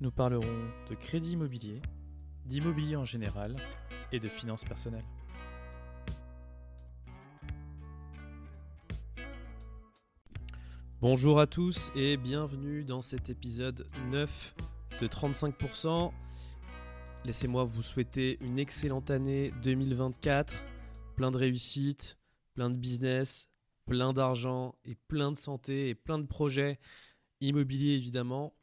Nous parlerons de crédit immobilier, d'immobilier en général et de finances personnelles. Bonjour à tous et bienvenue dans cet épisode 9 de 35%. Laissez-moi vous souhaiter une excellente année 2024, plein de réussite, plein de business, plein d'argent et plein de santé et plein de projets immobiliers évidemment.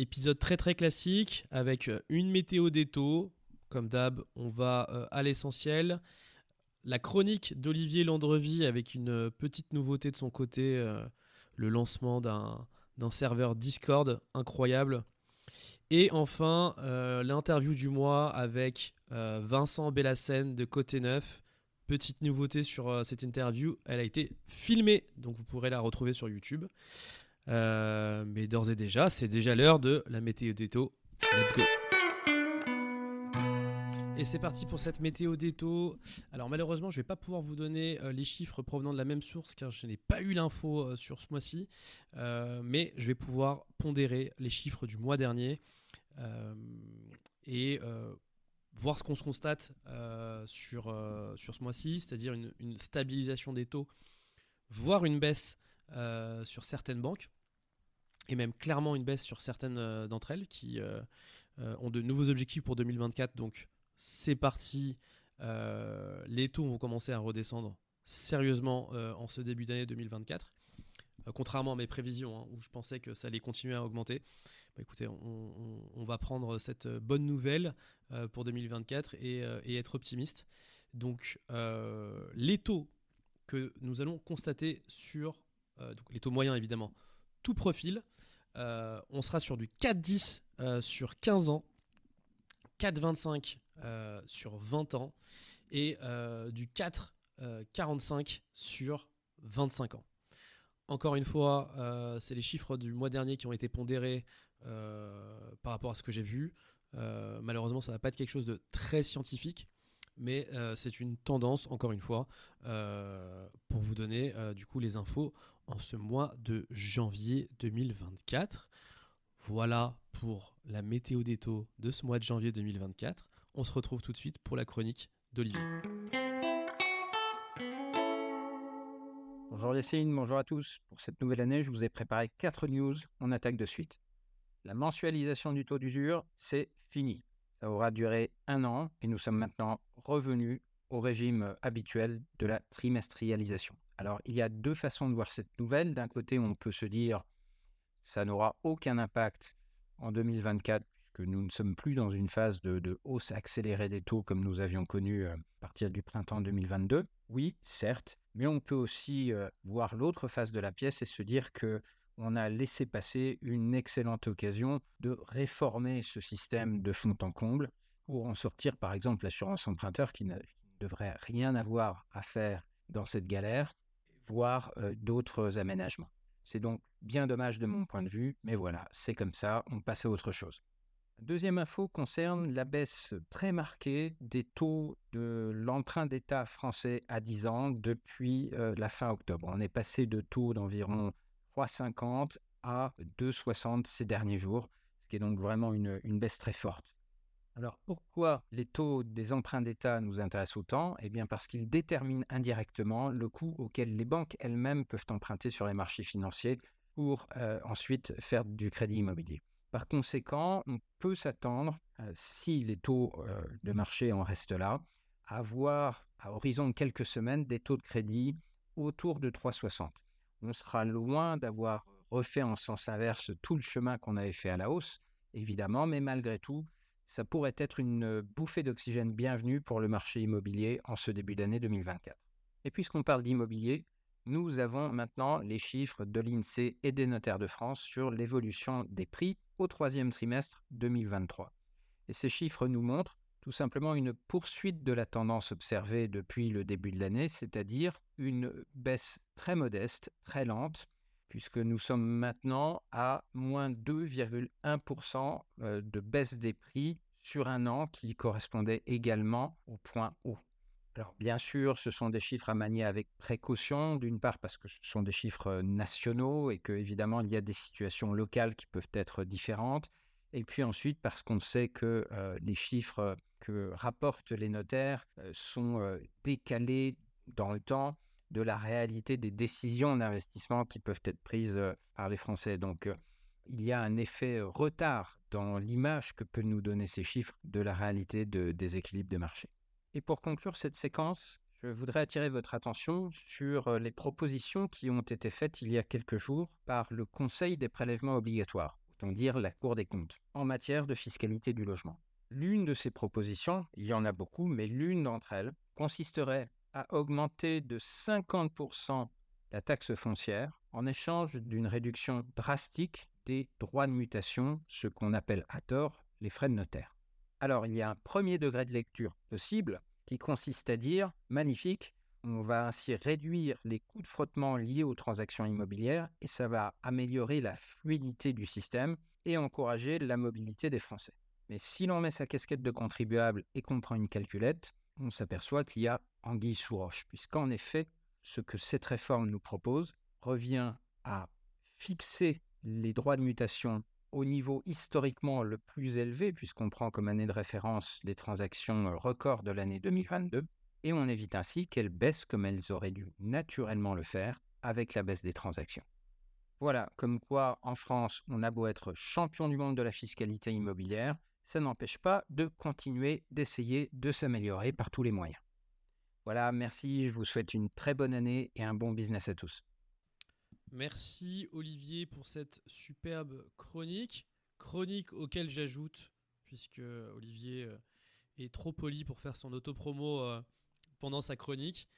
Épisode très très classique avec euh, une météo des taux. Comme d'hab, on va euh, à l'essentiel. La chronique d'Olivier Landrevi avec une euh, petite nouveauté de son côté, le lancement d'un serveur Discord incroyable. Et enfin, l'interview du mois avec Vincent Bellassène de Côté Neuf. Petite nouveauté sur cette interview, elle a été filmée, donc vous pourrez la retrouver sur YouTube. Euh, mais d'ores et déjà, c'est déjà l'heure de la météo d'étau. Let's go et c'est parti pour cette météo d'étau. Alors malheureusement, je ne vais pas pouvoir vous donner euh, les chiffres provenant de la même source car je n'ai pas eu l'info euh, sur ce mois-ci. mais je vais pouvoir pondérer les chiffres du mois dernier et voir ce qu'on se constate sur, sur ce mois-ci, c'est-à-dire une, stabilisation des taux, voire une baisse sur certaines banques et même clairement une baisse sur certaines euh, d'entre elles qui euh, euh, ont de nouveaux objectifs pour 2024. Donc c'est parti, les taux vont commencer à redescendre sérieusement en ce début d'année 2024. contrairement à mes prévisions, hein, où je pensais que ça allait continuer à augmenter, bah, écoutez, on, va prendre cette bonne nouvelle pour 2024 et, être optimiste. Donc, les taux que nous allons constater sur les taux moyens évidemment, tout profil. Euh, on sera sur du 4,10 euh, sur 15 ans, 4,25 euh, sur 20 ans et du 4,45 sur 25 ans. Encore une fois, c'est les chiffres du mois dernier qui ont été pondérés par rapport à ce que j'ai vu. malheureusement, ça ne va pas être quelque chose de très scientifique mais c'est une tendance, encore une fois, pour vous donner du coup les infos en ce mois de janvier 2024. Voilà pour la météo des taux de ce mois de janvier 2024. On se retrouve tout de suite pour la chronique d'Olivier. Bonjour Yacine, bonjour à tous. Pour cette nouvelle année, je vous ai préparé 4 news. On attaque de suite. La mensualisation du taux d'usure, c'est fini. Ça aura duré un an et nous sommes maintenant revenus au régime habituel de la trimestrialisation. Alors, il y a deux façons de voir cette nouvelle. D'un côté, on peut se dire ça n'aura aucun impact en 2024 puisque nous ne sommes plus dans une phase de, hausse accélérée des taux comme nous avions connu euh, à partir du printemps 2022. Oui, certes, mais on peut aussi euh, voir l'autre face de la pièce et se dire que on a laissé passer une excellente occasion de réformer ce système de fond en comble pour en sortir par exemple l'assurance emprunteur qui ne devrait rien avoir à faire dans cette galère voire d'autres aménagements. C'est donc bien dommage de mon point de vue, mais voilà, c'est comme ça, on passe à autre chose. Deuxième info concerne la baisse très marquée des taux de l'emprunt d'État français à 10 ans depuis la fin octobre. On est passé de taux d'environ 3,50 à 2,60 ces derniers jours, ce qui est donc vraiment une baisse très forte. Alors pourquoi les taux des emprunts d'État nous intéressent autant? Eh bien parce qu'ils déterminent indirectement le coût auquel les banques elles-mêmes peuvent emprunter sur les marchés financiers pour euh, ensuite faire du crédit immobilier. Par conséquent, on peut s'attendre, euh, si les taux euh, de marché en restent là, à voir à horizon de quelques semaines des taux de crédit autour de 3,60. On sera loin d'avoir refait en sens inverse tout le chemin qu'on avait fait à la hausse, évidemment, mais malgré tout, ça pourrait être une bouffée d'oxygène bienvenue pour le marché immobilier en ce début d'année 2024. Et puisqu'on parle d'immobilier, nous avons maintenant les chiffres de l'INSEE et des notaires de France sur l'évolution des prix au troisième trimestre 2023. Et ces chiffres nous montrent tout simplement une poursuite de la tendance observée depuis le début de l'année, c'est-à-dire une baisse très modeste, très lente, puisque nous sommes maintenant à moins 2,1% euh, de baisse des prix sur un an qui correspondait également au point haut. Alors bien sûr, ce sont des chiffres à manier avec précaution, d'une part parce que ce sont des chiffres euh, nationaux et que évidemment il y a des situations locales qui peuvent être différentes, et puis ensuite parce qu'on sait que euh, les chiffres que rapportent les notaires sont décalés dans le temps de la réalité des décisions d'investissement qui peuvent être prises par les Français. Donc, il y a un effet retard dans l'image que peuvent nous donner ces chiffres de la réalité de, des équilibres de marché. Et pour conclure cette séquence, je voudrais attirer votre attention sur les propositions qui ont été faites il y a quelques jours par le Conseil des prélèvements obligatoires, autant dire la Cour des comptes, en matière de fiscalité du logement. L'une de ces propositions, il y en a beaucoup, mais l'une d'entre elles consisterait à augmenter de 50% la taxe foncière en échange d'une réduction drastique des droits de mutation, ce qu'on appelle à tort les frais de notaire. Alors il y a un premier degré de lecture possible qui consiste à dire magnifique, on va ainsi réduire les coûts de frottement liés aux transactions immobilières et ça va améliorer la fluidité du système et encourager la mobilité des Français. Mais si l'on met sa casquette de contribuable et qu'on prend une calculette, on s'aperçoit qu'il y a anguille sous roche, puisqu'en effet, ce que cette réforme nous propose revient à fixer les droits de mutation au niveau historiquement le plus élevé, puisqu'on prend comme année de référence les transactions records de l'année 2022, et on évite ainsi qu'elles baissent comme elles auraient dû naturellement le faire avec la baisse des transactions. Voilà, comme quoi en France, on a beau être champion du monde de la fiscalité immobilière, ça n'empêche pas de continuer d'essayer de s'améliorer par tous les moyens. Voilà, merci, je vous souhaite une très bonne année et un bon business à tous. Merci Olivier pour cette superbe chronique. Chronique auquel j'ajoute, puisque Olivier euh, est trop poli pour faire son autopromo euh, pendant sa chronique,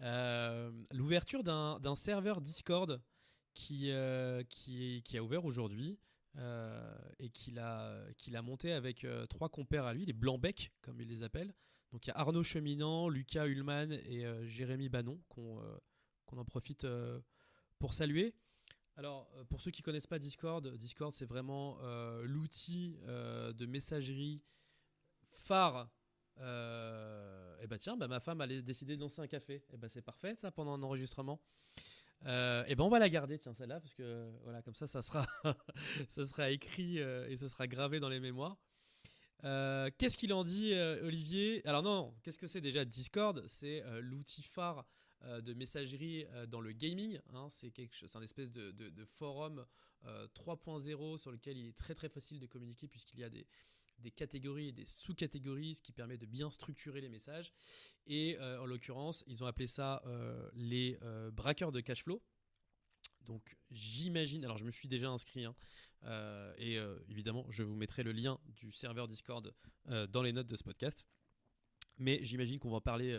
euh, l'ouverture d'un serveur Discord qui, qui, a ouvert aujourd'hui. et qu'il a, a monté avec trois compères à lui, les blancs-becs, comme il les appelle. Donc il y a Arnaud Cheminant, Lucas Ullman et euh, Jérémy Banon euh, qu'on en profite euh, pour saluer. Alors, pour ceux qui ne connaissent pas Discord, Discord c'est vraiment l'outil de messagerie phare. et bah tiens, bah, ma femme a décidé de lancer un café. Et bah c'est parfait ça pendant un enregistrement. et ben on va la garder, tiens celle-là, parce que voilà comme ça, ça sera, ça sera écrit et ça sera gravé dans les mémoires. Euh, qu'est-ce qu'il en dit, euh, Olivier? Alors non, qu'est-ce que c'est déjà Discord? C'est euh, l'outil phare de messagerie dans le gaming. Hein. c'est quelque chose, un espèce de, forum 3.0 sur lequel il est très très facile de communiquer puisqu'il y a des, catégories et des sous-catégories, ce qui permet de bien structurer les messages. Et en l'occurrence, ils ont appelé ça les braqueurs de cash flow. Donc j'imagine, alors je me suis déjà inscrit, hein, euh, et euh, évidemment je vous mettrai le lien du serveur Discord euh, dans les notes de ce podcast. Mais j'imagine qu'on va parler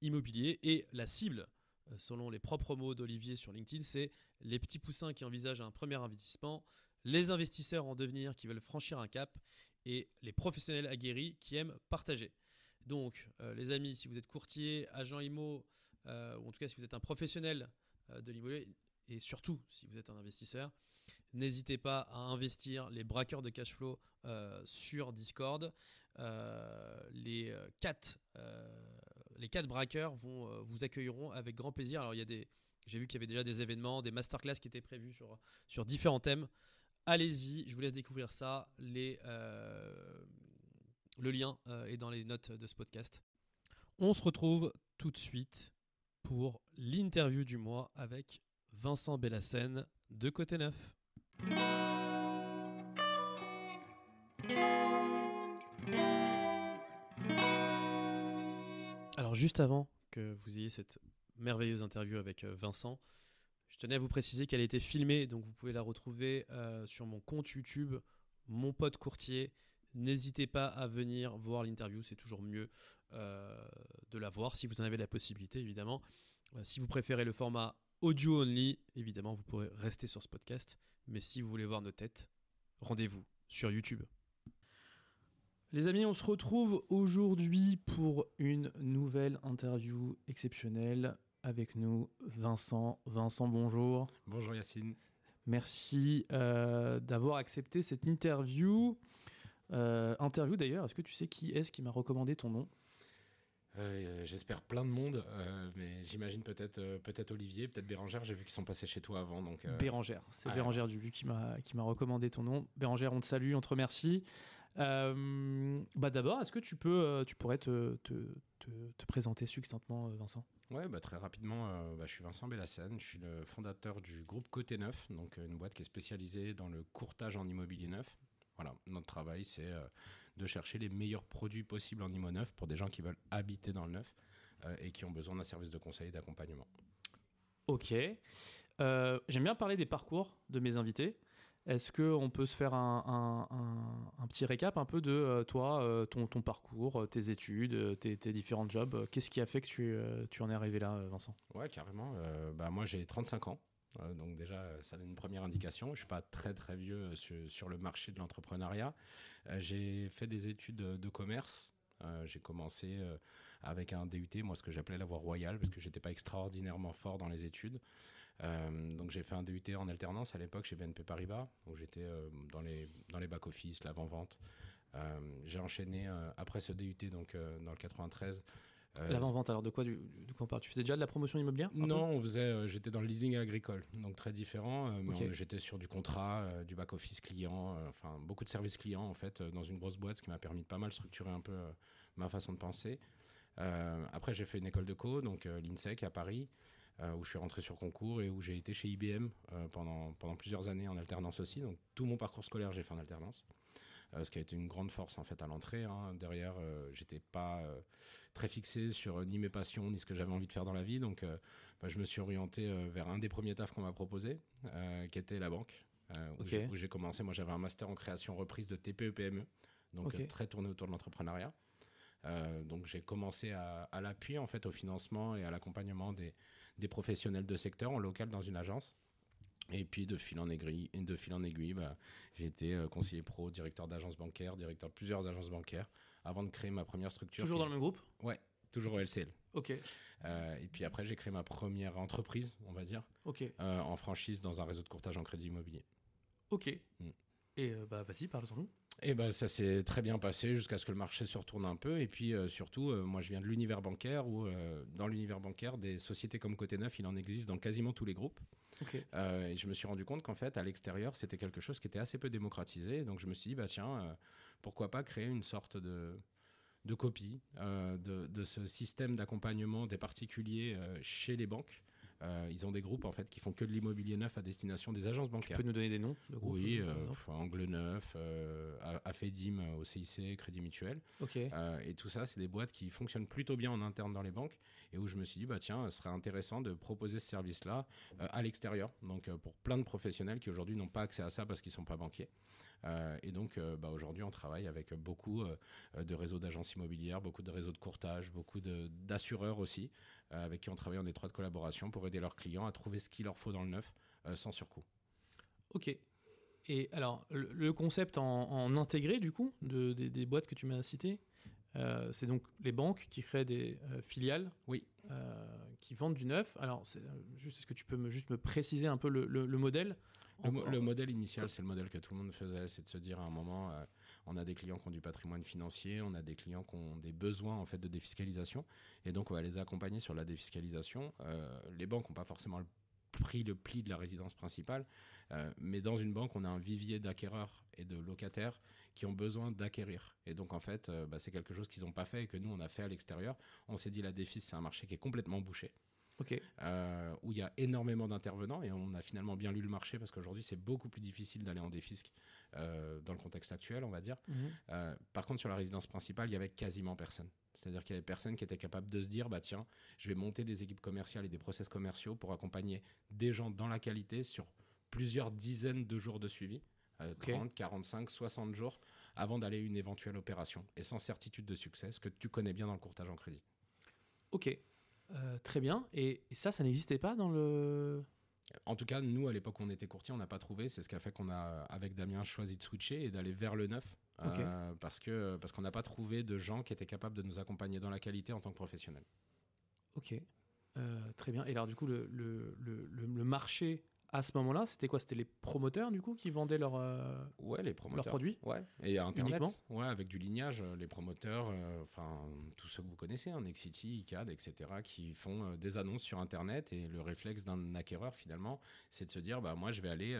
immobilier et la cible, selon les propres mots d'Olivier sur LinkedIn, c'est les petits poussins qui envisagent un premier investissement, les investisseurs en devenir qui veulent franchir un cap et les professionnels aguerris qui aiment partager. Donc les amis, si vous êtes courtier, agent IMO, ou en tout cas si vous êtes un professionnel de l'immobilier, et surtout si vous êtes un investisseur, n'hésitez pas à investir les braqueurs de cash flow euh, sur Discord. Euh, les euh, quatre, les quatre braqueurs vont vous accueilleront avec grand plaisir. Alors il y a des, j'ai vu qu'il y avait déjà des événements, des masterclass qui étaient prévus sur sur différents thèmes. Allez-y, je vous laisse découvrir ça. Le lien est dans les notes de ce podcast. On se retrouve tout de suite pour l'interview du mois avec Vincent Bellassène de Côté Neuf. Juste avant que vous ayez cette merveilleuse interview avec Vincent, je tenais à vous préciser qu'elle a été filmée, donc vous pouvez la retrouver sur mon compte YouTube, mon pote courtier. N'hésitez pas à venir voir l'interview, c'est toujours mieux de la voir si vous en avez la possibilité, évidemment. si vous préférez le format audio only, évidemment, vous pourrez rester sur ce podcast. Mais si vous voulez voir nos têtes, rendez-vous sur YouTube. Les amis, on se retrouve aujourd'hui pour une nouvelle interview exceptionnelle avec nous, Vincent. Vincent, bonjour. Bonjour Yacine. Merci euh, d'avoir accepté cette interview. Euh, interview d'ailleurs, est-ce que tu sais qui est-ce qui m'a recommandé ton nom? Euh, j'espère plein de monde, euh, mais j'imagine peut-être euh, peut-être Olivier, peut-être Bérangère. J'ai vu qu'ils sont passés chez toi avant. Donc, Bérangère, c'est Bérangère Dubu qui m'a qui m'a recommandé ton nom. Bérangère, on te salue, on te remercie. bah d'abord, est-ce que tu peux, tu pourrais te, te, te, présenter succinctement, Vincent? Ouais, bah très rapidement, bah, je suis Vincent Bellassène, je suis le fondateur du groupe Côté Neuf, donc une boîte qui est spécialisée dans le courtage en immobilier neuf. Voilà, notre travail, c'est de chercher les meilleurs produits possibles en IMO neuf pour des gens qui veulent habiter dans le neuf euh, et qui ont besoin d'un service de conseil et d'accompagnement. Ok. Euh, j'aime bien parler des parcours de mes invités. Est-ce qu'on peut se faire un, petit récap un peu de euh, toi, ton, ton, parcours, tes études, tes, différents jobs? Qu'est-ce qui a fait que tu, tu en es arrivé là, Vincent? Ouais, carrément. bah, moi, j'ai 35 ans. Donc déjà, ça donne une première indication. Je ne suis pas très très vieux sur, sur le marché de l'entrepreneuriat. Euh, j'ai fait des études de commerce. Euh, j'ai commencé euh, avec un DUT, moi ce que j'appelais la voie royale, parce que j'étais pas extraordinairement fort dans les études. donc j'ai fait un DUT en alternance à l'époque chez BNP Paribas, où j'étais dans les, dans les back-office, l'avant-vente. j'ai enchaîné après ce DUT, donc dans le 93, euh, L'avant-vente, alors de quoi, du, on parle? Tu faisais déjà de la promotion immobilière Non, on faisait, euh, j'étais dans le leasing agricole, donc très différent. Euh, j'étais sur du contrat, du back-office client, enfin beaucoup de services clients en fait, dans une grosse boîte, ce qui m'a permis de pas mal structurer un peu ma façon de penser. après, j'ai fait une école de co, donc l'INSEC à Paris, où je suis rentré sur concours et où j'ai été chez IBM pendant, pendant plusieurs années en alternance aussi. Donc tout mon parcours scolaire, j'ai fait en alternance. Ce qui a été une grande force en fait à l'entrée. Hein. Derrière, j'étais pas très fixé sur euh, ni mes passions ni ce que j'avais envie de faire dans la vie. Donc, euh, bah, je me suis orienté euh, vers un des premiers tafs qu'on m'a proposé, qui était la banque, où j'ai commencé. Moi, j'avais un master en création reprise de TPE-PME, e, donc très tourné autour de l'entrepreneuriat. donc j'ai commencé à, l'appui en fait au financement et à l'accompagnement des, des, professionnels de secteur en local dans une agence. Et puis de fil en aiguille, de fil en aiguille bah, j'ai été conseiller pro, directeur d'agence bancaire, directeur de plusieurs agences bancaires, avant de créer ma première structure. Toujours dans le même groupe? Ouais, toujours au LCL. Ok. Euh, et puis après, j'ai créé ma première entreprise, on va dire, ok euh, en franchise dans un réseau de courtage en crédit immobilier. Ok. Mm. Et euh, bah vas-y, parle-nous. Et bah, ça s'est très bien passé jusqu'à ce que le marché se retourne un peu. Et puis surtout, moi je viens de l'univers bancaire où dans l'univers bancaire, des sociétés comme Côté Neuf, il en existe dans quasiment tous les groupes. et je me suis rendu compte qu'en fait, à l'extérieur, c'était quelque chose qui était assez peu démocratisé. Donc je me suis dit, bah tiens, pourquoi pas créer une sorte de, de copie euh, de, ce système d'accompagnement des particuliers euh, chez les banques. Euh, ils ont des groupes en fait qui font que de l'immobilier neuf à destination des agences bancaires. Tu peux nous donner des noms de groupes, Oui, Angle Neuf, Afedim au CIC, Crédit Mutuel. et tout ça, c'est des boîtes qui fonctionnent plutôt bien en interne dans les banques et où je me suis dit bah tiens, ce serait intéressant de proposer ce service-là à l'extérieur. Donc pour plein de professionnels qui aujourd'hui n'ont pas accès à ça parce qu'ils sont pas banquiers. Euh, et donc, euh, bah, aujourd'hui, on travaille avec beaucoup euh, de réseaux d'agences immobilières, beaucoup de réseaux de courtage, beaucoup d'assureurs aussi, avec qui on travaille en étroite collaboration pour aider leurs clients à trouver ce qu'il leur faut dans le neuf sans surcoût. Ok. Et alors, le, concept en, intégré, du coup, de, des, boîtes que tu m'as citées, c'est donc les banques qui créent des filiales oui. qui vendent du neuf. Alors, juste, est-ce que tu peux me, juste me préciser un peu le, le modèle? Le, modèle initial, c'est le modèle que tout le monde faisait, c'est de se dire à un moment, euh, on a des clients qui ont du patrimoine financier, on a des clients qui ont des besoins en fait de défiscalisation, et donc on va les accompagner sur la défiscalisation. Euh, les banques n'ont pas forcément pris le pli de la résidence principale, euh, mais dans une banque, on a un vivier d'acquéreurs et de locataires qui ont besoin d'acquérir. Et donc en fait, bah, c'est quelque chose qu'ils n'ont pas fait et que nous on a fait à l'extérieur. On s'est dit la défis, c'est un marché qui est complètement bouché. Où il y a énormément d'intervenants et on a finalement bien lu le marché parce qu'aujourd'hui c'est beaucoup plus difficile d'aller en défisque dans le contexte actuel, on va dire. Mhm. par contre, sur la résidence principale, il y avait quasiment personne. C'est-à-dire qu'il y avait personne qui était capable de se dire, bah tiens, je vais monter des équipes commerciales et des process commerciaux pour accompagner des gens dans la qualité sur plusieurs dizaines de jours de suivi, 30, 45, 60 jours, avant d'aller une éventuelle opération, et sans certitude de succès, ce que tu connais bien dans le courtage en crédit. Ok, euh, très bien. Et, ça, ça n'existait pas dans le... En tout cas, nous, à l'époque où on était courtier, on n'a pas trouvé. C'est ce qui a fait qu'on a, avec Damien, choisi de switcher et d'aller vers le neuf. Euh, parce que parce qu'on n'a pas trouvé de gens qui étaient capables de nous accompagner dans la qualité en tant que professionnels. Ok, euh, très bien. Et alors du coup, le, le, le, le marché à ce moment-là, c'était quoi? C'était les promoteurs du coup qui vendaient leurs euh, ouais, les promoteurs. leurs produits? Ouais, et Internet. Ouais, avec du lignage, euh, les promoteurs, euh, enfin tous ceux que vous connaissez, hein, Nexity, ICAD, etc., qui font des annonces sur Internet. Et le réflexe d'un acquéreur finalement, c'est de se dire bah, moi je vais aller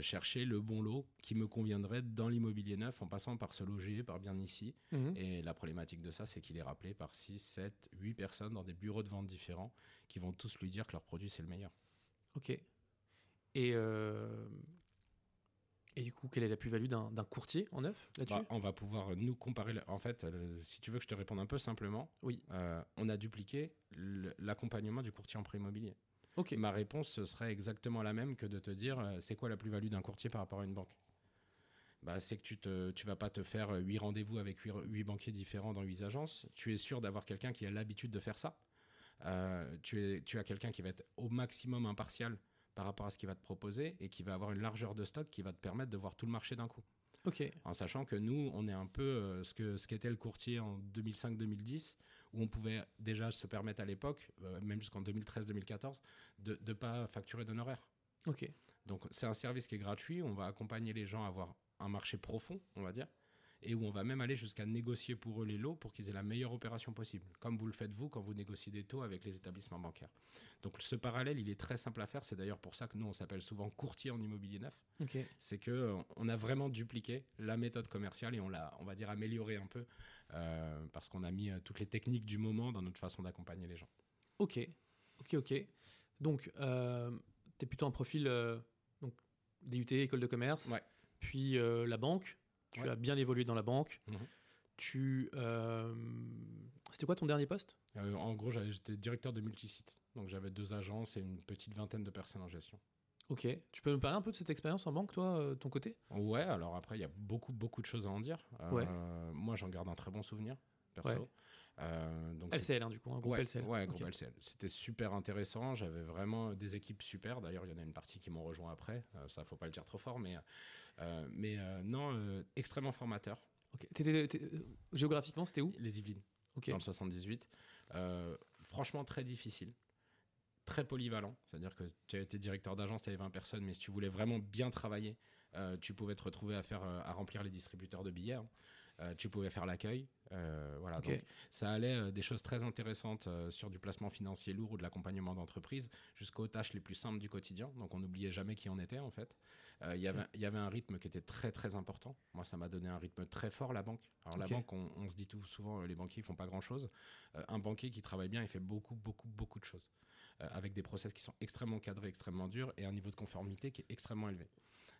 chercher le bon lot qui me conviendrait dans l'immobilier neuf en passant par se loger, par bien ici. Mhm. Et la problématique de ça, c'est qu'il est rappelé par 6, 7, 8 personnes dans des bureaux de vente différents qui vont tous lui dire que leur produit c'est le meilleur. Ok. Et, euh, et du coup, quelle est la plus-value d'un courtier en neuf là-dessus? Bah, On va pouvoir nous comparer. En fait, si tu veux que je te réponde un peu simplement, oui. Euh, on a dupliqué l'accompagnement du courtier en prêt immobilier. Ok. Ma réponse serait exactement la même que de te dire euh, c'est quoi la plus-value d'un courtier par rapport à une banque? Bah, c'est que tu ne tu vas pas te faire huit rendez-vous avec huit banquiers différents dans huit agences. Tu es sûr d'avoir quelqu'un qui a l'habitude de faire ça. tu, es, tu as quelqu'un qui va être au maximum impartial par rapport à ce qu'il va te proposer et qui va avoir une largeur de stock qui va te permettre de voir tout le marché d'un coup. Ok. En sachant que nous, on est un peu euh, ce que ce qu'était le courtier en 2005-2010, où on pouvait déjà se permettre à l'époque, euh, même jusqu'en 2013-2014, de ne pas facturer d'honoraires. Ok. Donc c'est un service qui est gratuit. On va accompagner les gens à avoir un marché profond, on va dire et où on va même aller jusqu'à négocier pour eux les lots pour qu'ils aient la meilleure opération possible, comme vous le faites vous quand vous négociez des taux avec les établissements bancaires. Donc ce parallèle, il est très simple à faire. C'est d'ailleurs pour ça que nous, on s'appelle souvent courtier en immobilier neuf. C'est que euh, on a vraiment dupliqué la méthode commerciale et on l'a, on va dire, amélioré un peu euh, parce qu'on a mis euh, toutes les techniques du moment dans notre façon d'accompagner les gens. Ok, ok, ok. Donc, tu es plutôt un profil donc, DUT, école de commerce, puis la banque. Tu as bien évolué dans la banque. Mhm. Tu, euh, c'était quoi ton dernier poste? Euh, En gros, j'étais directeur de multisite. Donc j'avais deux agences et une petite vingtaine de personnes en gestion. Ok. Tu peux nous parler un peu de cette expérience en banque, toi, euh, ton côté? Ouais. Alors après, il y a beaucoup, beaucoup de choses à en dire. Moi, j'en garde un très bon souvenir perso. donc LCL, hein, du coup, un groupe LCL. Ouais, groupe LCL. C'était super intéressant. J'avais vraiment des équipes super. D'ailleurs, il y en a une partie qui m'ont rejoint après. ça, faut pas le dire trop fort, mais euh, mais euh, non, euh, extrêmement formateur. géographiquement, c'était où? Les Yvelines, dans le 78. franchement, très difficile très polyvalent, c'est-à-dire que tu as été directeur d'agence, tu avais 20 personnes, mais si tu voulais vraiment bien travailler, tu pouvais te retrouver à faire à remplir les distributeurs de billets. Hein. Euh, tu pouvais faire l'accueil. Euh, voilà, donc ça allait euh, des choses très intéressantes sur du placement financier lourd ou de l'accompagnement d'entreprise jusqu'aux tâches les plus simples du quotidien. Donc on n'oubliait jamais qui on était en fait. Il y avait un rythme qui était très très important. Moi, ça m'a donné un rythme très fort la banque. Alors la banque, on, se dit tout souvent, les banquiers font pas grand chose. un banquier qui travaille bien, il fait beaucoup beaucoup beaucoup de choses avec des process qui sont extrêmement cadrés, extrêmement durs et un niveau de conformité qui est extrêmement élevé.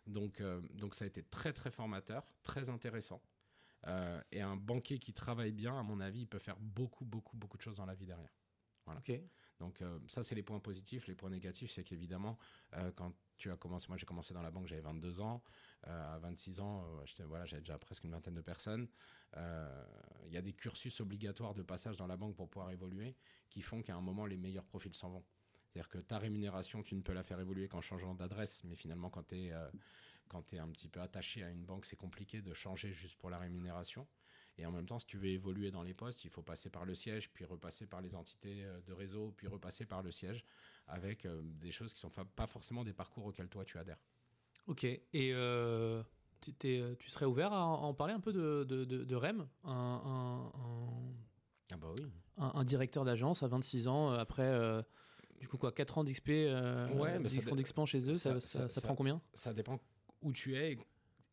Donc, donc ça a été très très formateur, très intéressant. Euh, et un banquier qui travaille bien, à mon avis, il peut faire beaucoup, beaucoup, beaucoup de choses dans la vie derrière. Voilà. Donc euh, ça, c'est les points positifs. Les points négatifs, c'est qu'évidemment, euh, quand tu as commencé, moi j'ai commencé dans la banque, j'avais 22 ans. à 26 ans, voilà, j'avais déjà presque une vingtaine de personnes. Il y a des cursus obligatoires de passage dans la banque pour pouvoir évoluer qui font qu'à un moment, les meilleurs profils s'en vont. C'est-à-dire que ta rémunération, tu ne peux la faire évoluer qu'en changeant d'adresse, mais finalement, quand tu es quand tu es un petit peu attaché à une banque, c'est compliqué de changer juste pour la rémunération. Et en même temps, si tu veux évoluer dans les postes, il faut passer par le siège, puis repasser par les entités euh, de réseau, puis repasser par le siège, avec euh, des choses qui ne sont pas forcément des parcours auxquels toi tu adhères. Ok. Et euh, tu, serais ouvert à en parler un peu de, de, REM un, ah bah oui. un, directeur d'agence à 26 ans, après du coup quoi, 4 ans d'XP ouais, d'expérience chez eux, ça, ça prend combien? Ça dépend où tu es.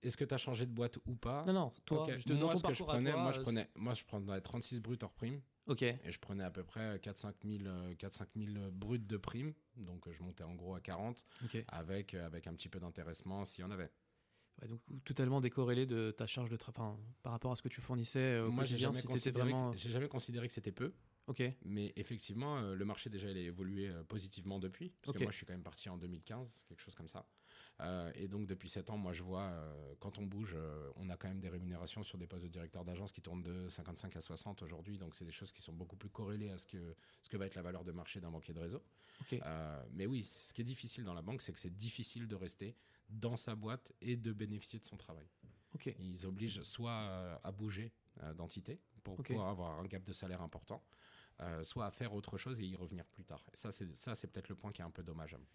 Est-ce que tu as changé de boîte ou pas Non, non, toi, moi, ce que je prenais, moi, je prenais, moi, je prenais 36 brut hors prime. Ok. Et je prenais à peu près 4-5 000, bruts de primes. Donc je montais en gros à 40 avec, avec un petit peu d'intéressement s'il y en avait. donc totalement décorrélé de ta charge de travail par rapport à ce que tu fournissais au Moi, j'ai jamais, vraiment... jamais considéré que c'était peu. Ok. Mais effectivement, euh, le marché déjà il a évolué euh, positivement depuis. Parce que moi, je suis quand même parti en 2015, quelque chose comme ça. Euh, et donc depuis 7 ans, moi je vois, quand on bouge, on a quand même des rémunérations sur des postes de directeur d'agence qui tournent de 55 à 60 aujourd'hui. Donc c'est des choses qui sont beaucoup plus corrélées à ce que, ce que va être la valeur de marché d'un banquier de réseau. mais oui, ce qui est difficile dans la banque, c'est que c'est difficile de rester dans sa boîte et de bénéficier de son travail. Ils obligent soit à bouger d'entité pour pouvoir avoir un gap de salaire important, euh, soit à faire autre chose et y revenir plus tard. Et ça, c'est, ça, c'est peut-être le point qui est un peu dommageable.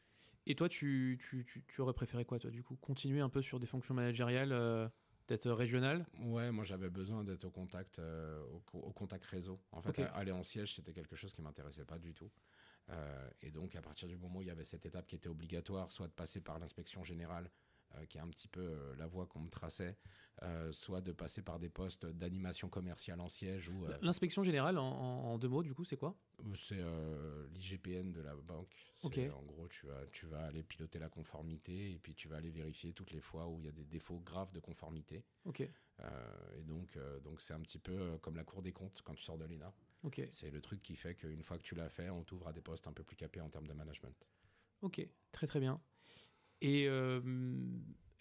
Et toi, tu, tu, tu, aurais préféré quoi, toi, du coup? Continuer un peu sur des fonctions managériales, euh, peut-être régionales Ouais, moi, j'avais besoin d'être au contact, euh, au, contact réseau. En fait, aller en siège, c'était quelque chose qui m'intéressait pas du tout. et donc, à partir du moment où il y avait cette étape qui était obligatoire, soit de passer par l'inspection générale, qui est un petit peu la voie qu'on me traçait, euh, soit de passer par des postes d'animation commerciale en siège. ou euh, L'inspection générale, en, deux mots, du coup, c'est quoi? Euh, C'est l'IGPN de la banque. En gros, tu vas, tu vas aller piloter la conformité et puis tu vas aller vérifier toutes les fois où il y a des défauts graves de conformité. Ok. et donc, donc c'est un petit peu comme la Cour des comptes quand tu sors de l'ENA. Ok. C'est le truc qui fait qu'une fois que tu l'as fait, on t'ouvre à des postes un peu plus capés en termes de management. Ok, très très bien. Et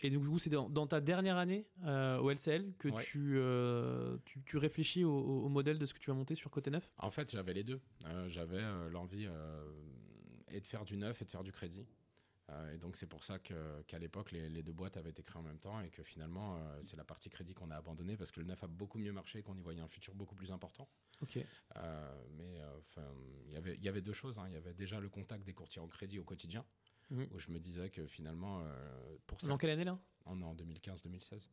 et donc, du coup, c'est dans, ta dernière année euh, au LCL que euh, tu, tu, réfléchis au, modèle de ce que tu vas monter sur Côté Neuf? En fait, j'avais les deux. Euh, j'avais l'envie et de faire du neuf et de faire du crédit. et donc, c'est pour ça qu'à l'époque, les, deux boîtes avaient été créées en même temps et que finalement, c'est la partie crédit qu'on a abandonnée parce que le neuf a beaucoup mieux marché et qu'on y voyait un futur beaucoup plus important. Ok. mais il y avait deux choses. Hein. Il y avait déjà le contact des courtiers en crédit au quotidien. Mhm. où je me disais que finalement, euh, pour ça. Dans quelle année là? On est en 2015-2016.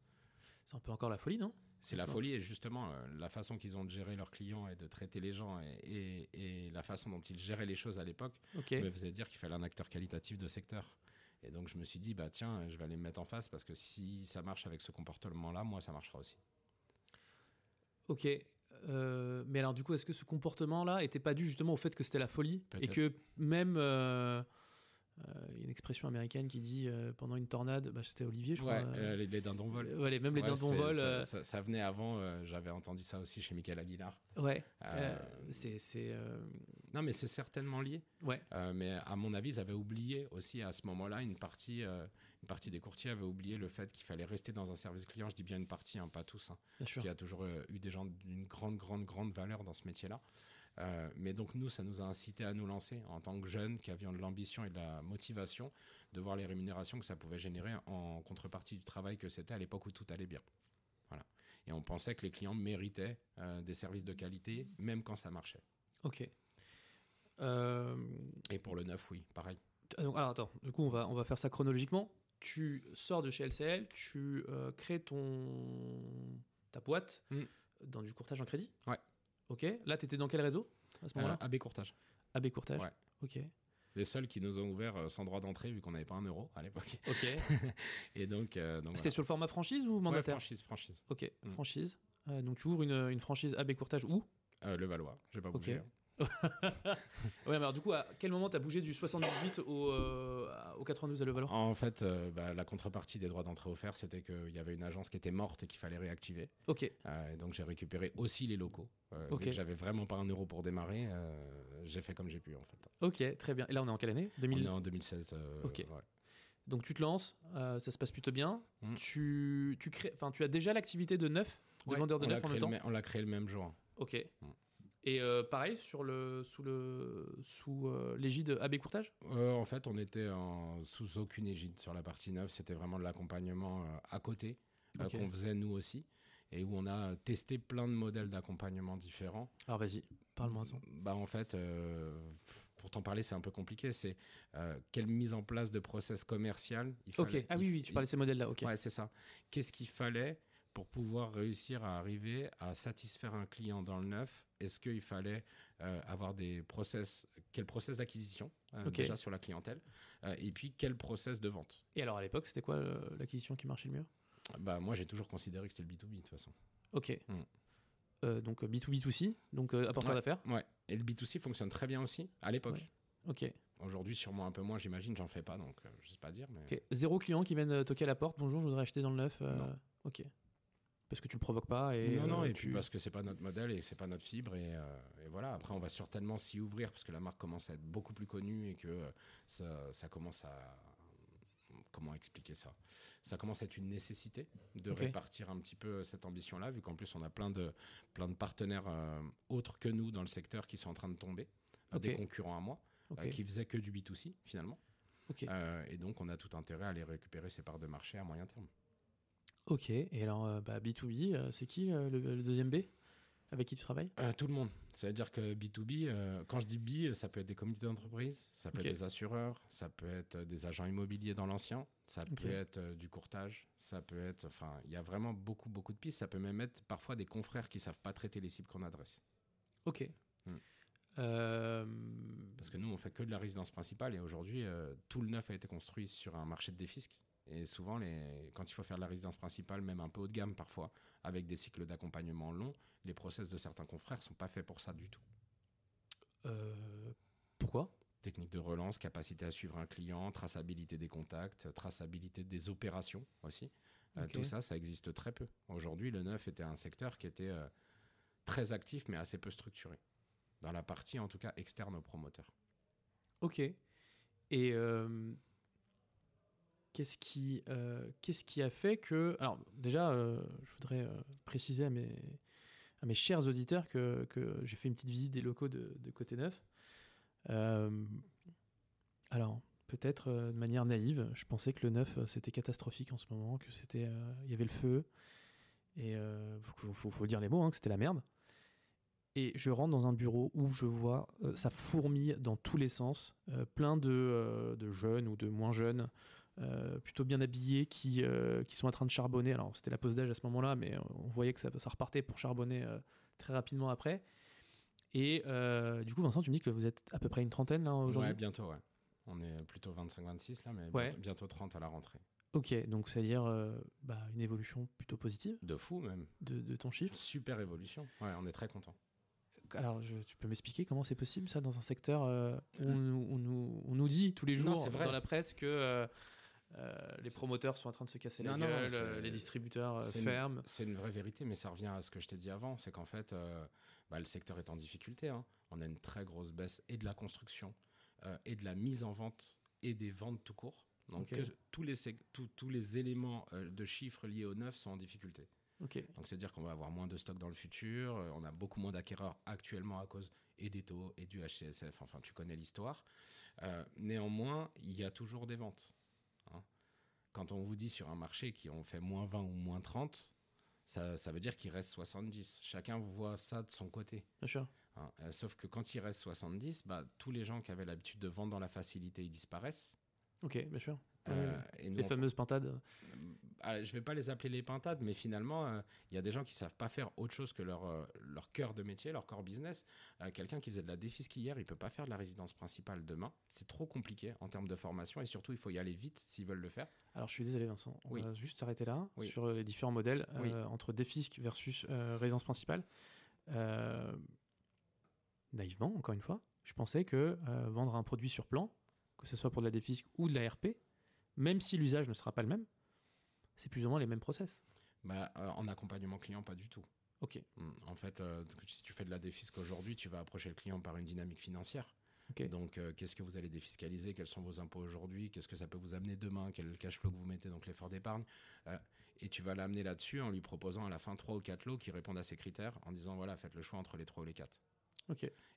C'est un peu encore la folie, non? C'est la folie et justement euh, la façon qu'ils ont de gérer leurs clients et de traiter les gens et, et, la façon dont ils géraient les choses à l'époque me faisait dire qu'il fallait un acteur qualitatif de secteur. Et donc je me suis dit, bah tiens, je vais aller me mettre en face parce que si ça marche avec ce comportement-là, moi ça marchera aussi. Ok. Euh, mais alors du coup, est-ce que ce comportement-là était pas dû justement au fait que c'était la folie et que même il euh, y a une expression américaine qui dit euh, pendant une tornade, bah, c'était Olivier, je crois. Euh, les, les, dindons volent. Ouais, même les dindons volent. Ça, venait avant, j'avais entendu ça aussi chez Michael Aguilar. Ouais. c'est. Non, mais c'est certainement lié. Ouais. mais à mon avis, ils avaient oublié aussi à ce moment-là, une partie, une partie des courtiers avait oublié le fait qu'il fallait rester dans un service client. Je dis bien une partie, hein, pas tous. Hein, parce qu'il y a toujours eu des gens d'une grande, grande, grande valeur dans ce métier-là. Euh, mais donc nous, ça nous a incité à nous lancer en tant que jeunes qui avions de l'ambition et de la motivation de voir les rémunérations que ça pouvait générer en contrepartie du travail que c'était à l'époque où tout allait bien. Voilà. Et on pensait que les clients méritaient euh, des services de qualité, même quand ça marchait. Ok. Euh, et pour le neuf, oui, pareil. Alors attends, du coup on va, on va faire ça chronologiquement. Tu sors de chez LCL, tu crées ton ta boîte mm. dans du courtage en crédit? Ouais. Ok. Là, tu étais dans quel réseau à ce moment-là? AB Courtage. AB Courtage Ouais. Ok. Les seuls qui nous ont ouvert euh, sans droit d'entrée vu qu'on n'avait pas un euro à l'époque. Ok. et donc. Euh, C'était sur le format franchise ou mandataire? Ouais, franchise, franchise. Ok, mm. franchise. Euh, donc tu ouvres une, une franchise AB Courtage où? Le Valois. Je vais pas bougé. Hein. ouais, alors du coup, à quel moment tu as bougé du 78 au, euh, au 92 à Levallois En fait, euh, bah, la contrepartie des droits d'entrée offerts, c'était qu'il y avait une agence qui était morte et qu'il fallait réactiver. Ok. Euh, et donc j'ai récupéré aussi les locaux. ok. J'avais vraiment pas un euro pour démarrer. j'ai fait comme j'ai pu en fait. Ok, très bien. Et là, on est en quelle année? 2000... On est en 2016. ok. Donc tu te lances, ça se passe plutôt bien. Mm. Tu, tu, crées, tu as déjà l'activité de neuf, de vendeur de neuf en même temps? On l'a créé le même jour. Ok. Mm. Et euh, pareil, sur le, sous le sous euh, l'égide AB Courtage? Euh, En fait, on était en, sous aucune égide sur la partie neuve. C'était vraiment de l'accompagnement à côté qu'on faisait nous aussi et où on a testé plein de modèles d'accompagnement différents. Alors vas-y, parle-moi ça. Bah en fait, pour t'en parler, c'est un peu compliqué. C'est quelle mise en place de process commercial il fallait. Ok, ah oui, oui, tu parlais de ces modèles-là, ok. Ouais, c'est ça. Qu'est-ce qu'il fallait pour pouvoir réussir à arriver à satisfaire un client dans le neuf Est-ce qu'il fallait euh, avoir des process, quel process d'acquisition euh, déjà sur la clientèle, euh, et puis quel process de vente? Et alors à l'époque, c'était quoi l'acquisition qui marchait le mieux? Bah, Moi, j'ai toujours considéré que c'était le B2B de toute façon. Ok. Hmm. donc B2B2C, donc apporteur d'affaires? Ouais, et le B2C fonctionne très bien aussi à l'époque. Ok. Aujourd'hui, sûrement un peu moins, j'imagine, j'en fais pas, donc je sais pas dire. Mais... Zéro client qui viennent toquer à la porte. Bonjour, je voudrais acheter dans le neuf. Ok parce que tu le provoques pas et non non et puis parce que c'est pas notre modèle et c'est pas notre fibre et, voilà. Après on va certainement s'y ouvrir parce que la marque commence à être beaucoup plus connue et que ça, ça commence à comment expliquer ça? Ça commence à être une nécessité de répartir un petit peu cette ambition-là, vu qu'en plus on a plein de, plein de partenaires euh, autres que nous dans le secteur qui sont en train de tomber, des concurrents à moi, euh, qui faisaient que du B2C finalement. Euh, et donc on a tout intérêt à aller récupérer ces parts de marché à moyen terme. Ok, et alors bah, B2B, c'est qui le, deuxième B? Avec qui tu travailles? Tout le monde. C'est-à-dire que B2B, euh, quand je dis B, ça peut être des comités d'entreprise, ça peut être des assureurs, ça peut être des agents immobiliers dans l'ancien, ça peut être euh, du courtage, ça peut être. Enfin, il y a vraiment beaucoup, beaucoup de pistes. Ça peut même être parfois des confrères qui ne savent pas traiter les cibles qu'on adresse. Ok. Hmm. Euh, Parce que nous, on fait que de la résidence principale et aujourd'hui, tout le neuf a été construit sur un marché de défisque. Et souvent, les, quand il faut faire de la résidence principale, même un peu haut de gamme parfois, avec des cycles d'accompagnement longs, les process de certains confrères sont pas faits pour ça du tout. Euh, pourquoi? Technique de relance, capacité à suivre un client, traçabilité des contacts, traçabilité des opérations aussi. Euh, tout ça, ça existe très peu. Aujourd'hui, le neuf était un secteur qui était euh, très actif mais assez peu structuré. Dans la partie, en tout cas, externe aux promoteurs. Ok. Et qu'est-ce qui, euh, qu'est-ce qui a fait que... Alors déjà, euh, je voudrais euh, préciser à mes, à mes chers auditeurs que, que j'ai fait une petite visite des locaux de, Côté Neuf. alors, peut-être de manière naïve, je pensais que le neuf, c'était catastrophique en ce moment, que c'était, il y avait le feu, et il faut, faut, dire les mots, hein, que c'était la merde. Et je rentre dans un bureau où je vois ça fourmille dans tous les sens, plein de, de, jeunes ou de moins jeunes, euh, plutôt bien habillés qui, euh, qui sont en train de charbonner. Alors c'était la pause d'âge à ce moment-là, mais on voyait que ça, ça repartait pour charbonner euh, très rapidement après. Et du coup, Vincent, tu me dis que vous êtes à peu près une trentaine là aujourd'hui Ouais, bientôt, ouais. On est plutôt 25-26 là, mais bientôt 30 à la rentrée. Ok, donc c'est-à-dire bah, une évolution plutôt positive De fou même. De, de, ton chiffre Super évolution. Ouais, on est très content. Alors, tu peux m'expliquer comment c'est possible ça dans un secteur où on, nous, on, nous, dit tous les jours dans la presse que euh, les promoteurs sont en train de se casser la gueule, euh, les distributeurs euh, ferment. C'est une vraie vérité, mais ça revient à ce que je t'ai dit avant, c'est qu'en fait, bah, le secteur est en difficulté. Hein. On a une très grosse baisse et de la construction, et de la mise en vente, et des ventes tout court. Donc tous, les, tous les éléments de chiffres liés au neuf sont en difficulté. Donc c'est-à-dire qu'on va avoir moins de stock dans le futur, on a beaucoup moins d'acquéreurs actuellement à cause et des taux et du HCSF, enfin tu connais l'histoire. néanmoins, il y a toujours des ventes. Quand on vous dit sur un marché qui ont fait moins 20 ou moins 30, ça, ça veut dire qu'il reste 70. Chacun voit ça de son côté. Bien sûr. Hein. Euh, sauf que quand il reste 70, bah, tous les gens qui avaient l'habitude de vendre dans la facilité, ils disparaissent. Ok, bien sûr. Euh, les fameuses pintades. Ah, je vais pas les appeler les pintades, mais finalement, euh, il y a des gens qui savent pas faire autre chose que leur, euh, leur cœur de métier, leur core business. Quelqu'un qui faisait de la défisque hier, il peut pas faire de la résidence principale demain. C'est trop compliqué en termes de formation et surtout, il faut y aller vite s'ils veulent le faire. Alors, je suis désolé, Vincent. On va juste s'arrêter là sur les différents modèles entre défisque versus résidence principale. naïvement, encore une fois, je pensais que vendre un produit sur plan, que ce soit pour de la défisque ou de la RP, même si l'usage ne sera pas le même, c'est plus ou moins les mêmes process. Bah, euh, en accompagnement client, pas du tout. Ok. Hmm, en fait, euh, si tu fais de la défisque aujourd'hui, tu vas approcher le client par une dynamique financière. Donc, euh, qu'est-ce que vous allez défiscaliser? Quels sont vos impôts aujourd'hui? Qu'est-ce que ça peut vous amener demain? Quel est le cash flow que vous mettez, donc l'effort d'épargne? Et tu vas l'amener là-dessus en lui proposant à la fin trois ou quatre lots qui répondent à ces critères en disant voilà, faites le choix entre les trois ou les quatre.